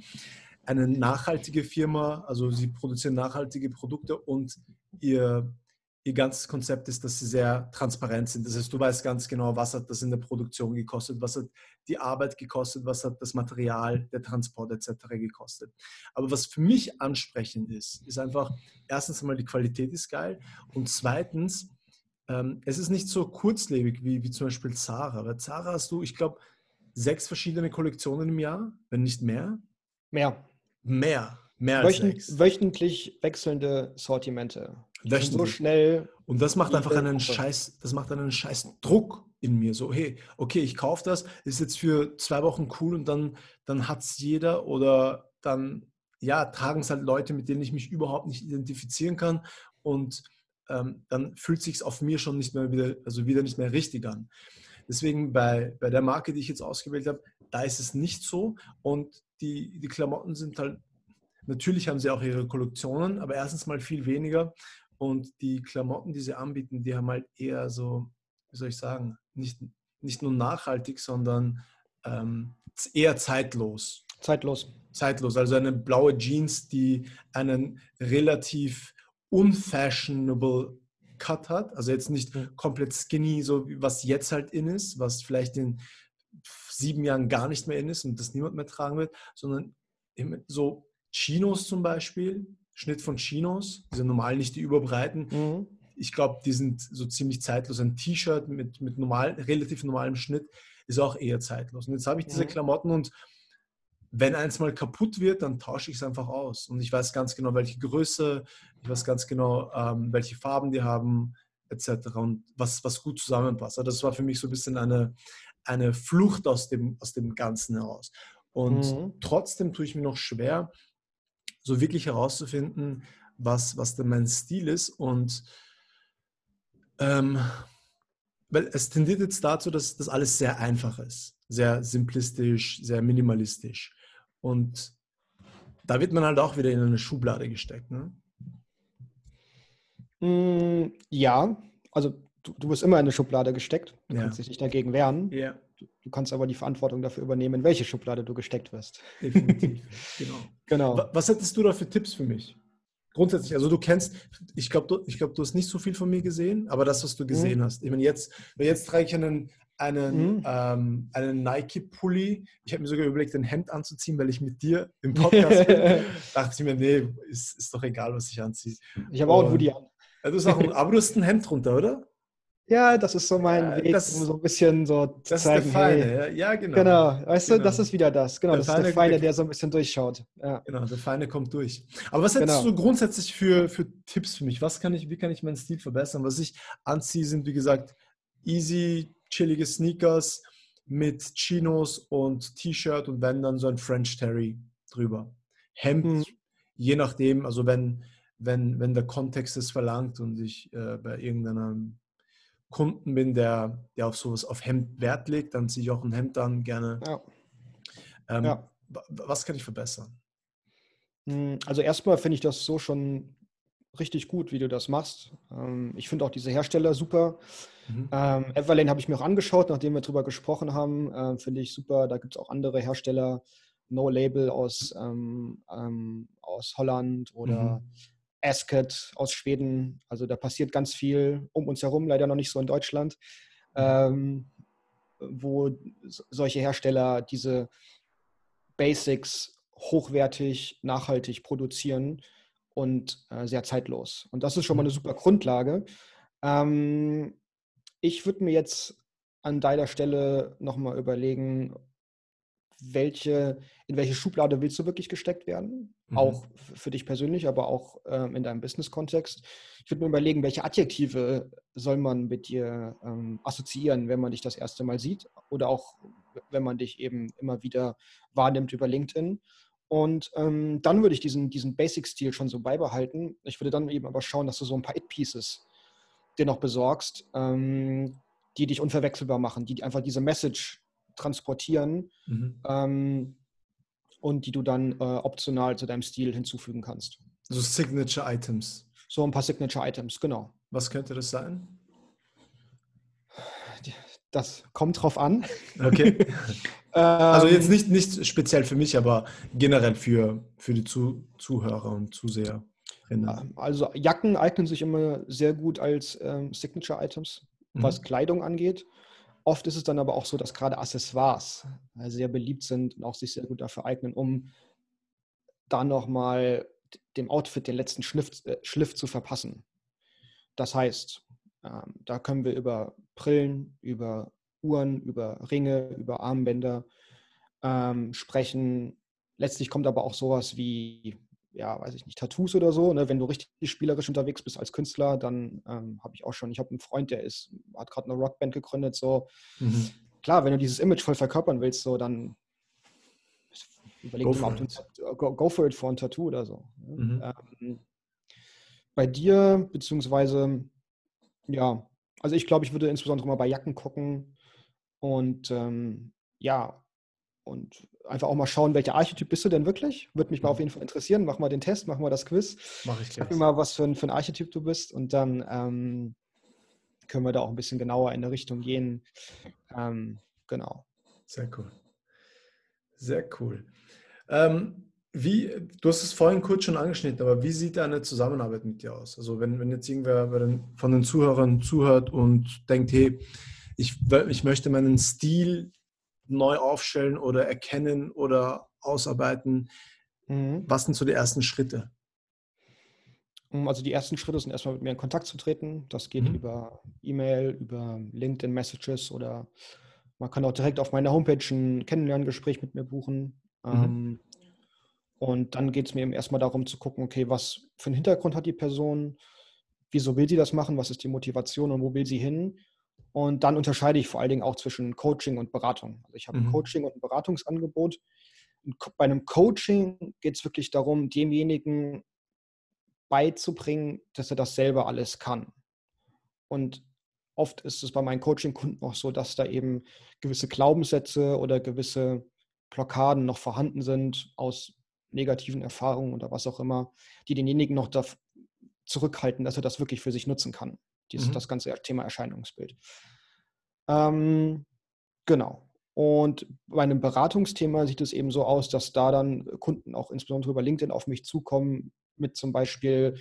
eine nachhaltige Firma, also sie produzieren nachhaltige Produkte und ihr ihr ganzes Konzept ist, dass sie sehr transparent sind. Das heißt, du weißt ganz genau, was hat das in der Produktion gekostet, was hat die Arbeit gekostet, was hat das Material, der Transport etc. gekostet. Aber was für mich ansprechend ist, ist einfach, erstens einmal die Qualität ist geil und zweitens, ähm, es ist nicht so kurzlebig wie, wie zum Beispiel Zara. Bei Zara hast du, ich glaube, sechs verschiedene Kollektionen im Jahr, wenn nicht mehr. Mehr. Mehr. Mehr als Wöchn sechs. wöchentlich wechselnde Sortimente. Sind So Wöchentlich. schnell. Und das macht einfach einen. Scheiß, das macht einen Scheiß Druck in mir. So, hey, okay, ich kaufe das, ist jetzt für zwei Wochen cool und dann, dann hat es jeder oder dann, ja, tragen es halt Leute, mit denen ich mich überhaupt nicht identifizieren kann und ähm, dann fühlt sich auf mir schon nicht mehr wieder, also wieder nicht mehr richtig an. Deswegen bei, bei der Marke, die ich jetzt ausgewählt habe, da ist es nicht so und die, die Klamotten sind halt, natürlich haben sie auch ihre Kollektionen, aber erstens mal viel weniger und die Klamotten, die sie anbieten, die haben halt eher so, wie soll ich sagen, nicht, nicht nur nachhaltig, sondern ähm, eher zeitlos. Zeitlos. Zeitlos. Also eine blaue Jeans, die einen relativ unfashionable Cut hat. Also jetzt nicht Mhm. komplett skinny, so was jetzt halt in ist, was vielleicht in sieben Jahren gar nicht mehr in ist und das niemand mehr tragen wird, sondern so Chinos zum Beispiel, Schnitt von Chinos, diese normal nicht die überbreiten, Mhm. ich glaube, die sind so ziemlich zeitlos. Ein T-Shirt mit, mit normal, relativ normalem Schnitt ist auch eher zeitlos. Und jetzt habe ich diese Mhm. Klamotten und wenn eins mal kaputt wird, dann tausche ich es einfach aus. Und ich weiß ganz genau, welche Größe, ich weiß ganz genau, ähm, welche Farben die haben, etc. Und was, was gut zusammenpasst. Also das war für mich so ein bisschen eine, eine Flucht aus dem, aus dem Ganzen heraus. Und Mhm. trotzdem tue ich mir noch schwer, so wirklich herauszufinden, was, was denn mein Stil ist. Und ähm, weil es tendiert jetzt dazu, dass das alles sehr einfach ist, sehr simplistisch, sehr minimalistisch. Und da wird man halt auch wieder in eine Schublade gesteckt. Ne? Mm, Ja, also du, du wirst immer in eine Schublade gesteckt. Du Ja. kannst dich nicht dagegen wehren. Ja, Du kannst aber die Verantwortung dafür übernehmen, in welche Schublade du gesteckt wirst. definitiv. genau. *laughs* Genau. Wa- Was hättest du da für Tipps für mich? Grundsätzlich, also du kennst, ich glaube, du, ich glaub, du hast nicht so viel von mir gesehen, aber das, was du gesehen hast. Ich meine, jetzt, jetzt trage ich einen, einen, Mhm. ähm, einen Nike-Pulli. Ich habe mir sogar überlegt, ein Hemd anzuziehen, weil ich mit dir im Podcast bin. *laughs* Dachte ich mir, nee, ist, ist doch egal, was ich anziehe. Ich habe auch Und- Hoodie an. Ja, du hast auch ein, aber du hast ein Hemd drunter, oder? Ja, das ist so mein Ja, Weg, das- um so ein bisschen so zu Das zeigen, ist der Feine, hey, ja, genau. genau, weißt du, Genau. das ist wieder das. Genau, Der das ist Feine- der Feine, der so ein bisschen durchschaut. Ja. Genau, der Feine kommt durch. Aber was hättest Genau. du grundsätzlich für, für Tipps für mich? Was kann ich, wie kann ich meinen Stil verbessern? Was ich anziehe, sind wie gesagt easy, chillige Sneakers mit Chinos und T-Shirt und wenn dann so ein French Terry drüber. Hemd, Mhm. je nachdem, also wenn, wenn, wenn der Kontext es verlangt und ich äh, bei irgendeinem Kunden bin, der, der auf sowas auf Hemd Wert legt, dann ziehe ich auch ein Hemd an, gerne. Ja. Ähm, Ja. wa- Was kann ich verbessern? Mm, Also erstmal finde ich das so schon richtig gut, wie du das machst. Ähm, Ich finde auch diese Hersteller super. Mhm. Ähm, Everlane habe ich mir auch angeschaut, nachdem wir darüber gesprochen haben. Ähm, Finde ich super. Da gibt es auch andere Hersteller, No Label aus, ähm, ähm, aus Holland oder Mhm. Asket aus Schweden. Also da passiert ganz viel um uns herum, leider noch nicht so in Deutschland, Mhm. ähm, wo solche Hersteller diese Basics hochwertig, nachhaltig produzieren und äh, sehr zeitlos. Und das ist schon mal eine super Grundlage. Ähm, ich würde mir jetzt an deiner Stelle nochmal überlegen, welche, in welche Schublade willst du wirklich gesteckt werden? Mhm. Auch für dich persönlich, aber auch ähm, in deinem Business-Kontext. Ich würde mir überlegen, welche Adjektive soll man mit dir ähm, assoziieren, wenn man dich das erste Mal sieht oder auch wenn man dich eben immer wieder wahrnimmt über LinkedIn. Und ähm, dann würde ich diesen, diesen Basic-Stil schon so beibehalten. Ich würde dann eben aber schauen, dass du so ein paar It-Pieces dir noch besorgst, ähm, die dich unverwechselbar machen, die einfach diese Message transportieren Mhm. Und die du dann äh, optional zu deinem Stil hinzufügen kannst. So Signature Items. So ein paar Signature-Items, genau. Was könnte das sein? Das kommt drauf an. Okay. *laughs* Also Ähm, jetzt nicht, nicht speziell für mich, aber generell für, für die Zu Zuhörer und Zuseherinnen. Ähm, Also Jacken eignen sich immer sehr gut als ähm, Signature-Items, was Mhm. Kleidung angeht. Oft ist es dann aber auch so, dass gerade Accessoires äh, sehr beliebt sind und auch sich sehr gut dafür eignen, um da nochmal dem Outfit den letzten Schliff, äh, Schliff zu verpassen. Das heißt, ähm, da können wir über Brillen, über Uhren, über Ringe, über Armbänder ähm, sprechen. Letztlich kommt aber auch sowas wie ja, weiß ich nicht, Tattoos oder so. Ne? Wenn du richtig spielerisch unterwegs bist als Künstler, dann ähm, habe ich auch schon, ich habe einen Freund, der ist, hat gerade eine Rockband gegründet, so. Mhm. Klar, wenn du dieses Image voll verkörpern willst, so, dann überleg go dir mal, ob go, go, for it for ein Tattoo oder so. Ne? Mhm. Ähm, bei dir, beziehungsweise, ja, also ich glaube, ich würde insbesondere mal bei Jacken gucken und ähm, ja, und einfach auch mal schauen, welcher Archetyp bist du denn wirklich? Würde mich mal auf mhm. jeden Fall interessieren. Mach mal den Test, mach mal das Quiz. Mach ich gleich. Sag mir mal, was für ein, für ein Archetyp du bist und dann ähm, können wir da auch ein bisschen genauer in eine Richtung gehen. Ähm, genau. Sehr cool. Sehr cool. Ähm, wie, du hast es vorhin kurz schon angeschnitten, aber wie sieht eine Zusammenarbeit mit dir aus? Also wenn, wenn jetzt irgendwer von den Zuhörern zuhört und denkt, hey, ich, ich möchte meinen Stil neu aufstellen oder erkennen oder ausarbeiten. Mhm. Was sind so die ersten Schritte? Also die ersten Schritte sind erstmal mit mir in Kontakt zu treten. Das geht mhm. über E-Mail, über LinkedIn Messages oder man kann auch direkt auf meiner Homepage ein Kennenlerngespräch mit mir buchen. Mhm. Ähm, und dann geht es mir eben erstmal darum zu gucken, okay, was für einen Hintergrund hat die Person, wieso will sie das machen, was ist die Motivation und wo will sie hin? Und dann unterscheide ich vor allen Dingen auch zwischen Coaching und Beratung. Also ich habe mhm. ein Coaching und ein Beratungsangebot. Bei einem Coaching geht es wirklich darum, demjenigen beizubringen, dass er das selber alles kann. Und oft ist es bei meinen Coaching-Kunden auch so, dass da eben gewisse Glaubenssätze oder gewisse Blockaden noch vorhanden sind aus negativen Erfahrungen oder was auch immer, die denjenigen noch zurückhalten, dass er das wirklich für sich nutzen kann dieses, mhm. das ganze Thema Erscheinungsbild. Ähm, genau. Und bei einem Beratungsthema sieht es eben so aus, dass da dann Kunden auch insbesondere über LinkedIn auf mich zukommen mit zum Beispiel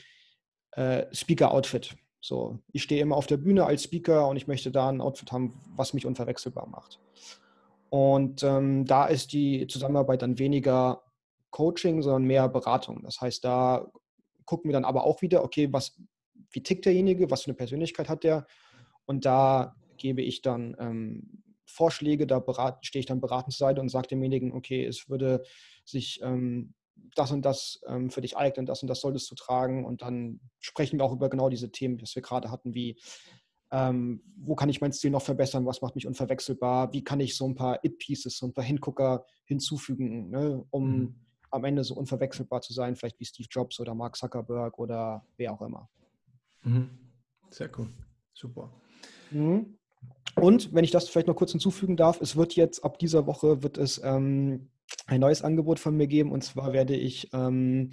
äh, Speaker-Outfit. So, ich stehe immer auf der Bühne als Speaker und ich möchte da ein Outfit haben, was mich unverwechselbar macht. Und ähm, da ist die Zusammenarbeit dann weniger Coaching, sondern mehr Beratung. Das heißt, da gucken wir dann aber auch wieder, okay, was, wie tickt derjenige, was für eine Persönlichkeit hat der. Und da gebe ich dann ähm, Vorschläge, da stehe ich dann beratend zur Seite und sage demjenigen, okay, es würde sich ähm, das und das ähm, für dich eignen, das und das solltest du tragen. Und dann sprechen wir auch über genau diese Themen, die wir gerade hatten, wie ähm, wo kann ich mein Stil noch verbessern, was macht mich unverwechselbar, wie kann ich so ein paar It-Pieces, so ein paar Hingucker hinzufügen, ne, um mhm. am Ende so unverwechselbar zu sein, vielleicht wie Steve Jobs oder Mark Zuckerberg oder wer auch immer. Mhm. Sehr cool. Super. Mhm. Und wenn ich das vielleicht noch kurz hinzufügen darf, es wird jetzt ab dieser Woche wird es ähm, ein neues Angebot von mir geben und zwar werde ich ähm,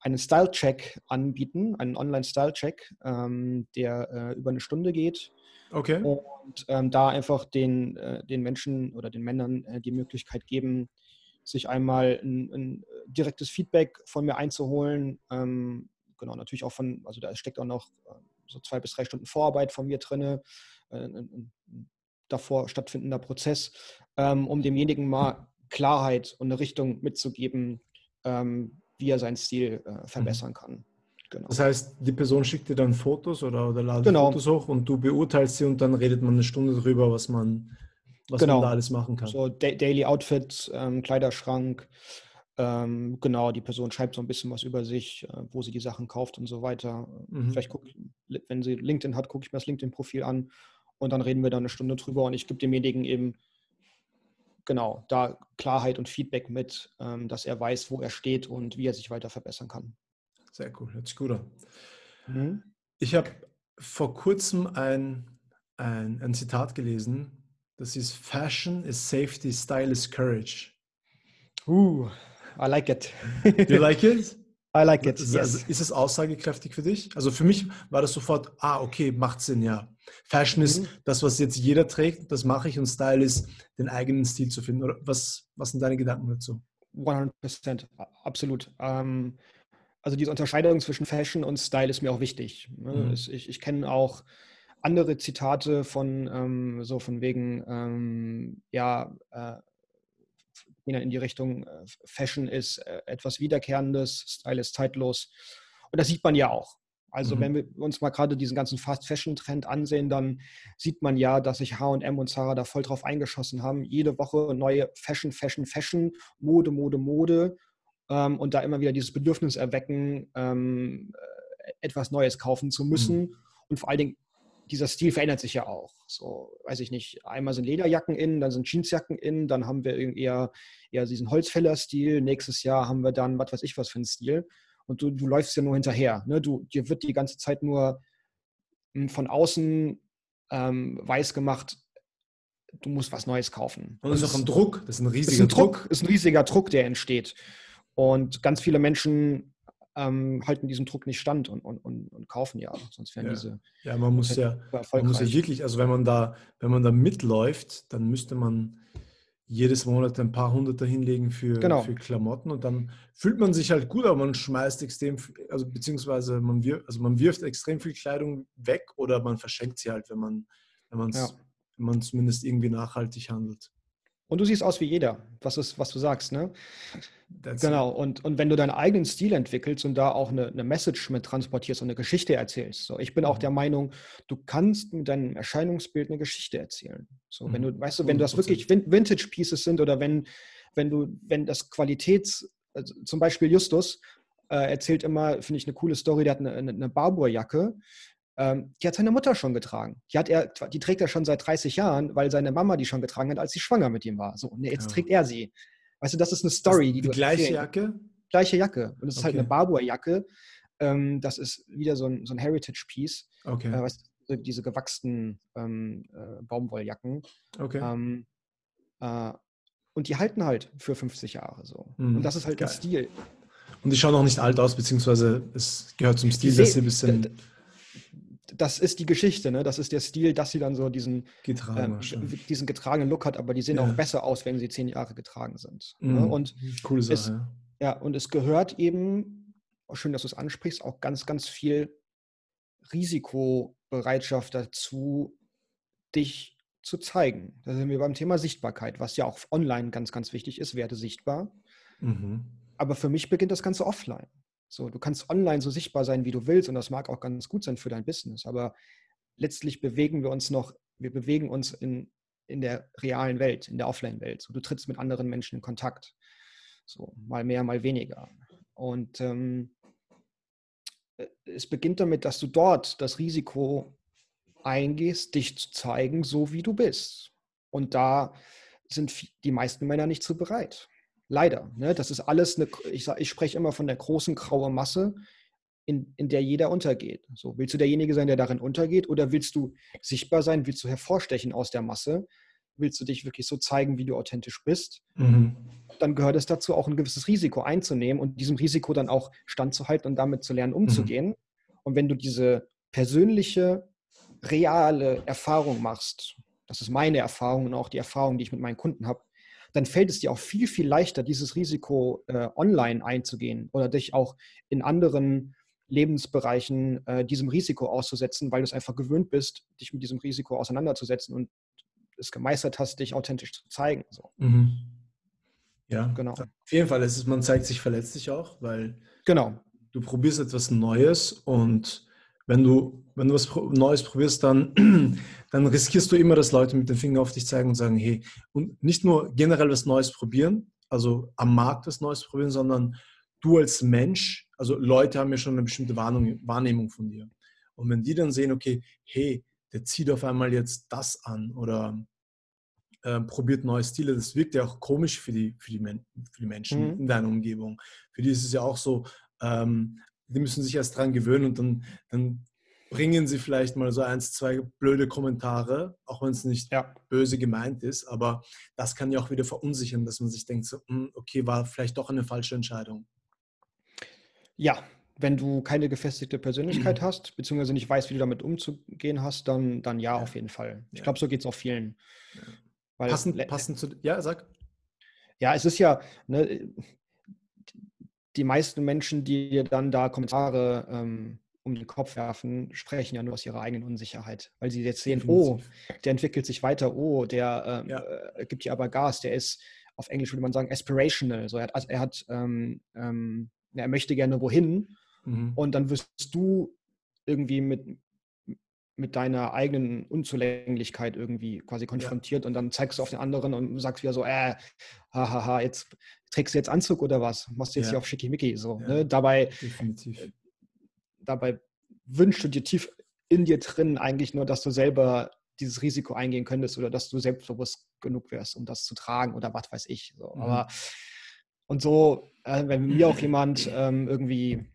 einen Style-Check anbieten, einen Online-Style-Check, ähm, der äh, über eine Stunde geht. Okay. Und ähm, da einfach den, äh, den Menschen oder den Männern äh, die Möglichkeit geben, sich einmal ein, ein, direktes Feedback von mir einzuholen, ähm, genau, natürlich auch von, also da steckt auch noch äh, so zwei bis drei Stunden Vorarbeit von mir drin, äh, ein, davor stattfindender Prozess, ähm, um demjenigen mal Klarheit und eine Richtung mitzugeben, ähm, wie er seinen Stil äh, mhm. verbessern kann. Genau. Das heißt, die Person schickt dir dann Fotos oder, oder ladet genau. Fotos hoch und du beurteilst sie und dann redet man eine Stunde drüber, was man, was genau. man da alles machen kann. So Daily Outfit, ähm, Kleiderschrank, ähm, genau, die Person schreibt so ein bisschen was über sich, äh, wo sie die Sachen kauft und so weiter. Mhm. Vielleicht guck, wenn sie LinkedIn hat, gucke ich mir das LinkedIn-Profil an und dann reden wir da eine Stunde drüber und ich gebe demjenigen eben genau da Klarheit und Feedback mit, ähm, dass er weiß, wo er steht und wie er sich weiter verbessern kann. Sehr cool, hört sich gut an. Mhm. Ich habe vor kurzem ein, ein, ein Zitat gelesen, das ist Fashion is safety, style is courage. Uh, I like it. *laughs* you like it? I like it. Yes. Also ist es aussagekräftig für dich? Also für mich war das sofort, ah, okay, macht Sinn, ja. Fashion ist mhm. das, was jetzt jeder trägt, das mache ich und Style ist, den eigenen Stil zu finden. Oder was, was sind deine Gedanken dazu? 100 Prozent, absolut. Ähm, also diese Unterscheidung zwischen Fashion und Style ist mir auch wichtig. Ne? Mhm. Ich, ich kenne auch andere Zitate von ähm, so von wegen, ähm, ja, äh, dann in die Richtung, äh, Fashion ist äh, etwas Wiederkehrendes, Style ist zeitlos. Und das sieht man ja auch. Also mhm. wenn wir uns mal gerade diesen ganzen Fast-Fashion-Trend ansehen, dann sieht man ja, dass sich H&M und Zara da voll drauf eingeschossen haben. Jede Woche neue Fashion, Fashion, Fashion, Mode, Mode, Mode. ähm, und da immer wieder dieses Bedürfnis erwecken, ähm, äh, etwas Neues kaufen zu müssen. Mhm. Und vor allen Dingen, dieser Stil verändert sich ja auch. So, weiß ich nicht, einmal sind Lederjacken in, dann sind Jeansjacken in, dann haben wir eher, eher diesen Holzfäller-Stil. Nächstes Jahr haben wir dann, was weiß ich, was für einen Stil. Und du, du läufst ja nur hinterher. Ne? Du, dir wird die ganze Zeit nur hm, von außen ähm, weiß gemacht, du musst was Neues kaufen. Und das ist auch ein Druck, das ist ein riesiger ist ein Druck. Druck. ist ein riesiger Druck, der entsteht. Und ganz viele Menschen ähm, halten diesem Druck nicht stand und, und, und, und kaufen ja. Sonst wären ja. diese. Ja, man muss ja, man muss ja wirklich, also wenn man da, wenn man da mitläuft, dann müsste man jedes Monat ein paar Hundert hinlegen für, genau. für Klamotten und dann fühlt man sich halt gut, aber man schmeißt extrem, also beziehungsweise man wirft, also man wirft extrem viel Kleidung weg oder man verschenkt sie halt, wenn man, wenn man ja. wenn man zumindest irgendwie nachhaltig handelt. Und du siehst aus wie jeder, was, ist, was du sagst, ne? That's genau, und, und wenn du deinen eigenen Stil entwickelst und da auch eine, eine Message mit transportierst und eine Geschichte erzählst. So, ich bin auch mhm. der Meinung, du kannst mit deinem Erscheinungsbild eine Geschichte erzählen. So, wenn du, mhm. weißt du, wenn das wirklich Vintage-Pieces sind oder wenn, wenn du, wenn das Qualitäts, also zum Beispiel Justus äh, erzählt immer, finde ich eine coole Story, der hat eine, eine, eine Barbour-Jacke, ähm, die hat seine Mutter schon getragen. Die, hat er, die trägt er schon seit 30 Jahren, weil seine Mama die schon getragen hat, als sie schwanger mit ihm war. So, und jetzt ja. trägt er sie. Weißt du, das ist eine Story, die, die du. Die gleiche Jacke? Gleiche Jacke. Und es ist halt eine Barbour-Jacke. Ähm, das ist wieder so ein, so ein Heritage-Piece. Okay. Äh, weißt du, diese gewachsenen ähm, äh, Baumwolljacken. Okay. Ähm, äh, und die halten halt für 50 Jahre so. Mhm. Und das ist halt Geil. ein Stil. Und die schauen auch nicht alt aus, beziehungsweise es gehört zum Stil, dass sie ein bisschen das ist die Geschichte, ne? Das ist der Stil, dass sie dann so diesen, Getragen, äh, diesen getragenen Look hat, aber die sehen ja. auch besser aus, wenn sie zehn Jahre getragen sind. Ne? Mhm. Ne? Und Coole Sache. Es, ja, und es gehört eben, schön, dass du es ansprichst, auch ganz, ganz viel Risikobereitschaft dazu, dich zu zeigen. Da sind wir beim Thema Sichtbarkeit, was ja auch online ganz, ganz wichtig ist, werde sichtbar. Mhm. Aber für mich beginnt das Ganze offline. So, du kannst online so sichtbar sein, wie du willst, und das mag auch ganz gut sein für dein Business, aber letztlich bewegen wir uns noch, wir bewegen uns in, in der realen Welt, in der Offline-Welt. So, du trittst mit anderen Menschen in Kontakt. So, mal mehr, mal weniger. Und ähm, äh, es beginnt damit, dass du dort das Risiko eingehst, dich zu zeigen, so wie du bist. Und da sind die meisten Männer nicht so bereit. Leider. Ne? Das ist alles eine, ich, ich spreche immer von der großen grauen Masse, in, in der jeder untergeht. So, willst du derjenige sein, der darin untergeht, oder willst du sichtbar sein, willst du hervorstechen aus der Masse? Willst du dich wirklich so zeigen, wie du authentisch bist? Mhm. Dann gehört es dazu, auch ein gewisses Risiko einzunehmen und diesem Risiko dann auch standzuhalten und damit zu lernen, umzugehen. Mhm. Und wenn du diese persönliche, reale Erfahrung machst, das ist meine Erfahrung und auch die Erfahrung, die ich mit meinen Kunden habe, dann fällt es dir auch viel, viel leichter, dieses Risiko äh, online einzugehen oder dich auch in anderen Lebensbereichen äh, diesem Risiko auszusetzen, weil du es einfach gewöhnt bist, dich mit diesem Risiko auseinanderzusetzen und es gemeistert hast, dich authentisch zu zeigen. So. Mhm. Ja, genau. Auf jeden Fall ist es, man zeigt sich verletzlich auch, weil genau. du probierst etwas Neues und wenn du, wenn du was Neues probierst, dann, *clears throat* dann riskierst du immer, dass Leute mit dem Finger auf dich zeigen und sagen, hey, und nicht nur generell was Neues probieren, also am Markt was Neues probieren, sondern du als Mensch, also Leute haben ja schon eine bestimmte Wahrnehmung von dir. Und wenn die dann sehen, okay, hey, der zieht auf einmal jetzt das an oder äh, probiert neue Stile, das wirkt ja auch komisch für die, für die, Men für die Menschen mhm. in deiner Umgebung. Für die ist es ja auch so, ähm, die müssen sich erst dran gewöhnen und dann, dann bringen sie vielleicht mal so eins, zwei blöde Kommentare, auch wenn es nicht ja. böse gemeint ist, aber das kann ja auch wieder verunsichern, dass man sich denkt, so, hm, okay, war vielleicht doch eine falsche Entscheidung. Ja, wenn du keine gefestigte Persönlichkeit *clears throat* hast, beziehungsweise nicht weißt, wie du damit umzugehen hast, dann, dann ja, ja. auf jeden Fall. Ich ja. glaube, so geht es auch vielen. Passend, passend zu, ja, sag. Ja, es ist ja, ne, die meisten Menschen, die dir dann da Kommentare ähm, um den Kopf werfen, sprechen ja nur aus ihrer eigenen Unsicherheit, weil sie jetzt sehen, oh, der entwickelt sich weiter, oh, der ähm, ja. äh, gibt dir aber Gas, der ist, auf Englisch würde man sagen, aspirational. So, er hat, also er, hat ähm, ähm, er möchte gerne wohin mhm. und dann wirst du irgendwie mit, mit deiner eigenen Unzulänglichkeit irgendwie quasi konfrontiert ja. und dann zeigst du auf den anderen und sagst wieder so, äh, hahaha, jetzt trägst du jetzt Anzug oder was? Machst du jetzt ja. hier auf Schickimicki? So, ja. ne? Dabei. Äh, dabei wünschst du dir tief in dir drin eigentlich nur, dass du selber dieses Risiko eingehen könntest oder dass du selbstbewusst genug wärst, um das zu tragen oder was weiß ich. So. Mhm. Aber und so, äh, wenn mir auch jemand ähm, irgendwie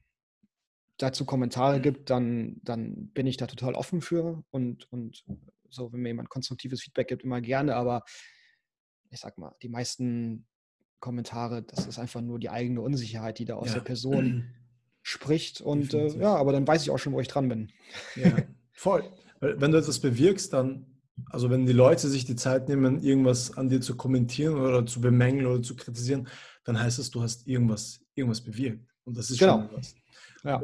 dazu Kommentare gibt, dann, dann bin ich da total offen für und, und so, wenn mir jemand konstruktives Feedback gibt, immer gerne, aber ich sag mal, die meisten Kommentare, das ist einfach nur die eigene Unsicherheit, die da aus ja. der Person *clears throat* spricht und äh, ja, aber dann weiß ich auch schon, wo ich dran bin. Ja, voll. Wenn du etwas bewirkst, dann, also wenn die Leute sich die Zeit nehmen, irgendwas an dir zu kommentieren oder zu bemängeln oder zu kritisieren, dann heißt es, du hast irgendwas, irgendwas bewirkt. Und das ist genau. schon was. Ja.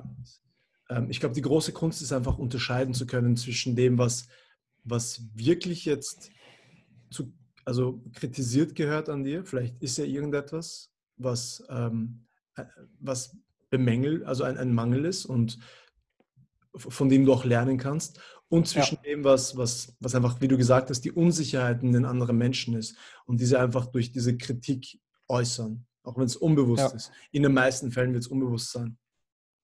Ähm, ich glaube, die große Kunst ist einfach unterscheiden zu können zwischen dem, was, was wirklich jetzt zu, also kritisiert gehört an dir. Vielleicht ist ja irgendetwas, was, ähm, äh, was bemängelt, also ein, ein Mangel ist und von dem du auch lernen kannst. Und zwischen ja. dem, was, was, was einfach, wie du gesagt hast, die Unsicherheiten den anderen Menschen ist und diese einfach durch diese Kritik äußern, auch wenn es unbewusst ja. ist. In den meisten Fällen wird es unbewusst sein.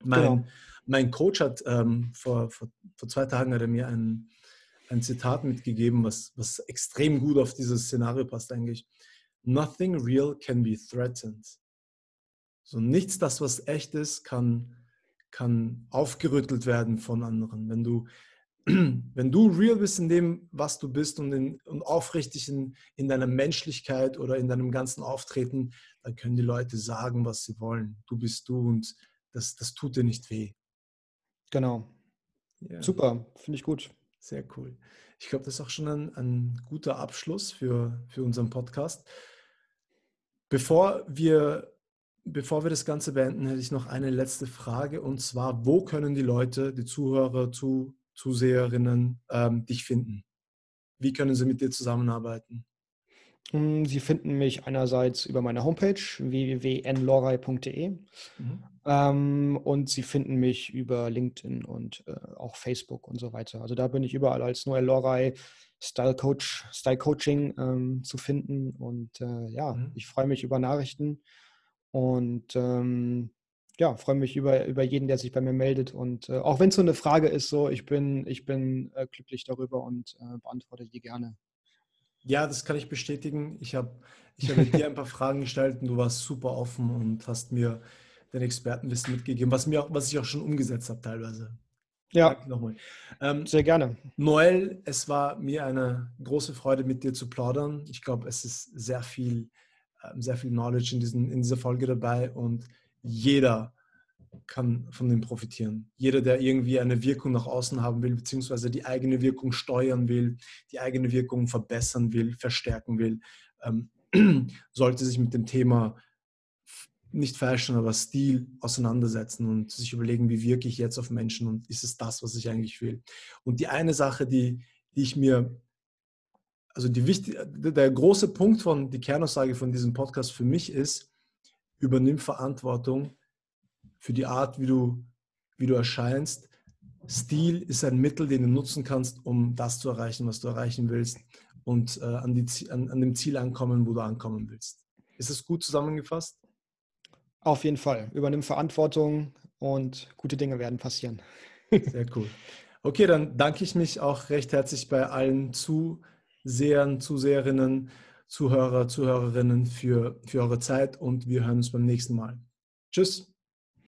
Mein, genau. mein Coach hat ähm, vor, vor, vor zwei Tagen hat er mir ein, ein Zitat mitgegeben, was, was extrem gut auf dieses Szenario passt eigentlich. Nothing real can be threatened. So nichts, das was echt ist, kann, kann aufgerüttelt werden von anderen. Wenn du, *clears throat* wenn du real bist in dem, was du bist und, in, und aufrichtig in, in deiner Menschlichkeit oder in deinem ganzen Auftreten, dann können die Leute sagen, was sie wollen. Du bist du und das, das tut dir nicht weh. Genau. Ja. Super, finde ich gut. Sehr cool. Ich glaube, das ist auch schon ein, ein guter Abschluss für, für unseren Podcast. Bevor wir, bevor wir das Ganze beenden, hätte ich noch eine letzte Frage und zwar, wo können die Leute, die Zuhörer, zu, Zuseherinnen ähm, dich finden? Wie können sie mit dir zusammenarbeiten? Hm, sie finden mich einerseits über meine Homepage www.nlorei.de mhm. Ähm, und Sie finden mich über LinkedIn und äh, auch Facebook und so weiter. Also da bin ich überall als Noel Lorei Style Coach, Style Coaching ähm, zu finden und äh, ja, mhm. ich freue mich über Nachrichten und ähm, ja, freue mich über, über jeden, der sich bei mir meldet. Und äh, auch wenn es so eine Frage ist, so ich bin, ich bin äh, glücklich darüber und äh, beantworte die gerne. Ja, das kann ich bestätigen. Ich habe ich hab dir ein paar Fragen gestellt und du warst super offen und hast mir dein Expertenwissen mitgegeben, was, mir auch, was ich auch schon umgesetzt habe teilweise. Ja, nochmal. Ähm, sehr gerne. Noel, es war mir eine große Freude, mit dir zu plaudern. Ich glaube, es ist sehr viel, ähm, sehr viel Knowledge in, diesen, in dieser Folge dabei und jeder kann von dem profitieren. Jeder, der irgendwie eine Wirkung nach außen haben will, beziehungsweise die eigene Wirkung steuern will, die eigene Wirkung verbessern will, verstärken will, ähm, *clears throat* sollte sich mit dem Thema nicht Fashion, aber Stil auseinandersetzen und sich überlegen, wie wirke ich jetzt auf Menschen und ist es das, was ich eigentlich will. Und die eine Sache, die, die ich mir, also die wichtige, der große Punkt von, die Kernaussage von diesem Podcast für mich ist, übernimm Verantwortung für die Art, wie du, wie du erscheinst. Stil ist ein Mittel, den du nutzen kannst, um das zu erreichen, was du erreichen willst und äh, an, die, an, an dem Ziel ankommen, wo du ankommen willst. Ist es gut zusammengefasst? Auf jeden Fall. Übernimm Verantwortung und gute Dinge werden passieren. *laughs* Sehr cool. Okay, dann danke ich mich auch recht herzlich bei allen Zusehern, Zuseherinnen, Zuhörer, Zuhörerinnen für, für eure Zeit und wir hören uns beim nächsten Mal. Tschüss.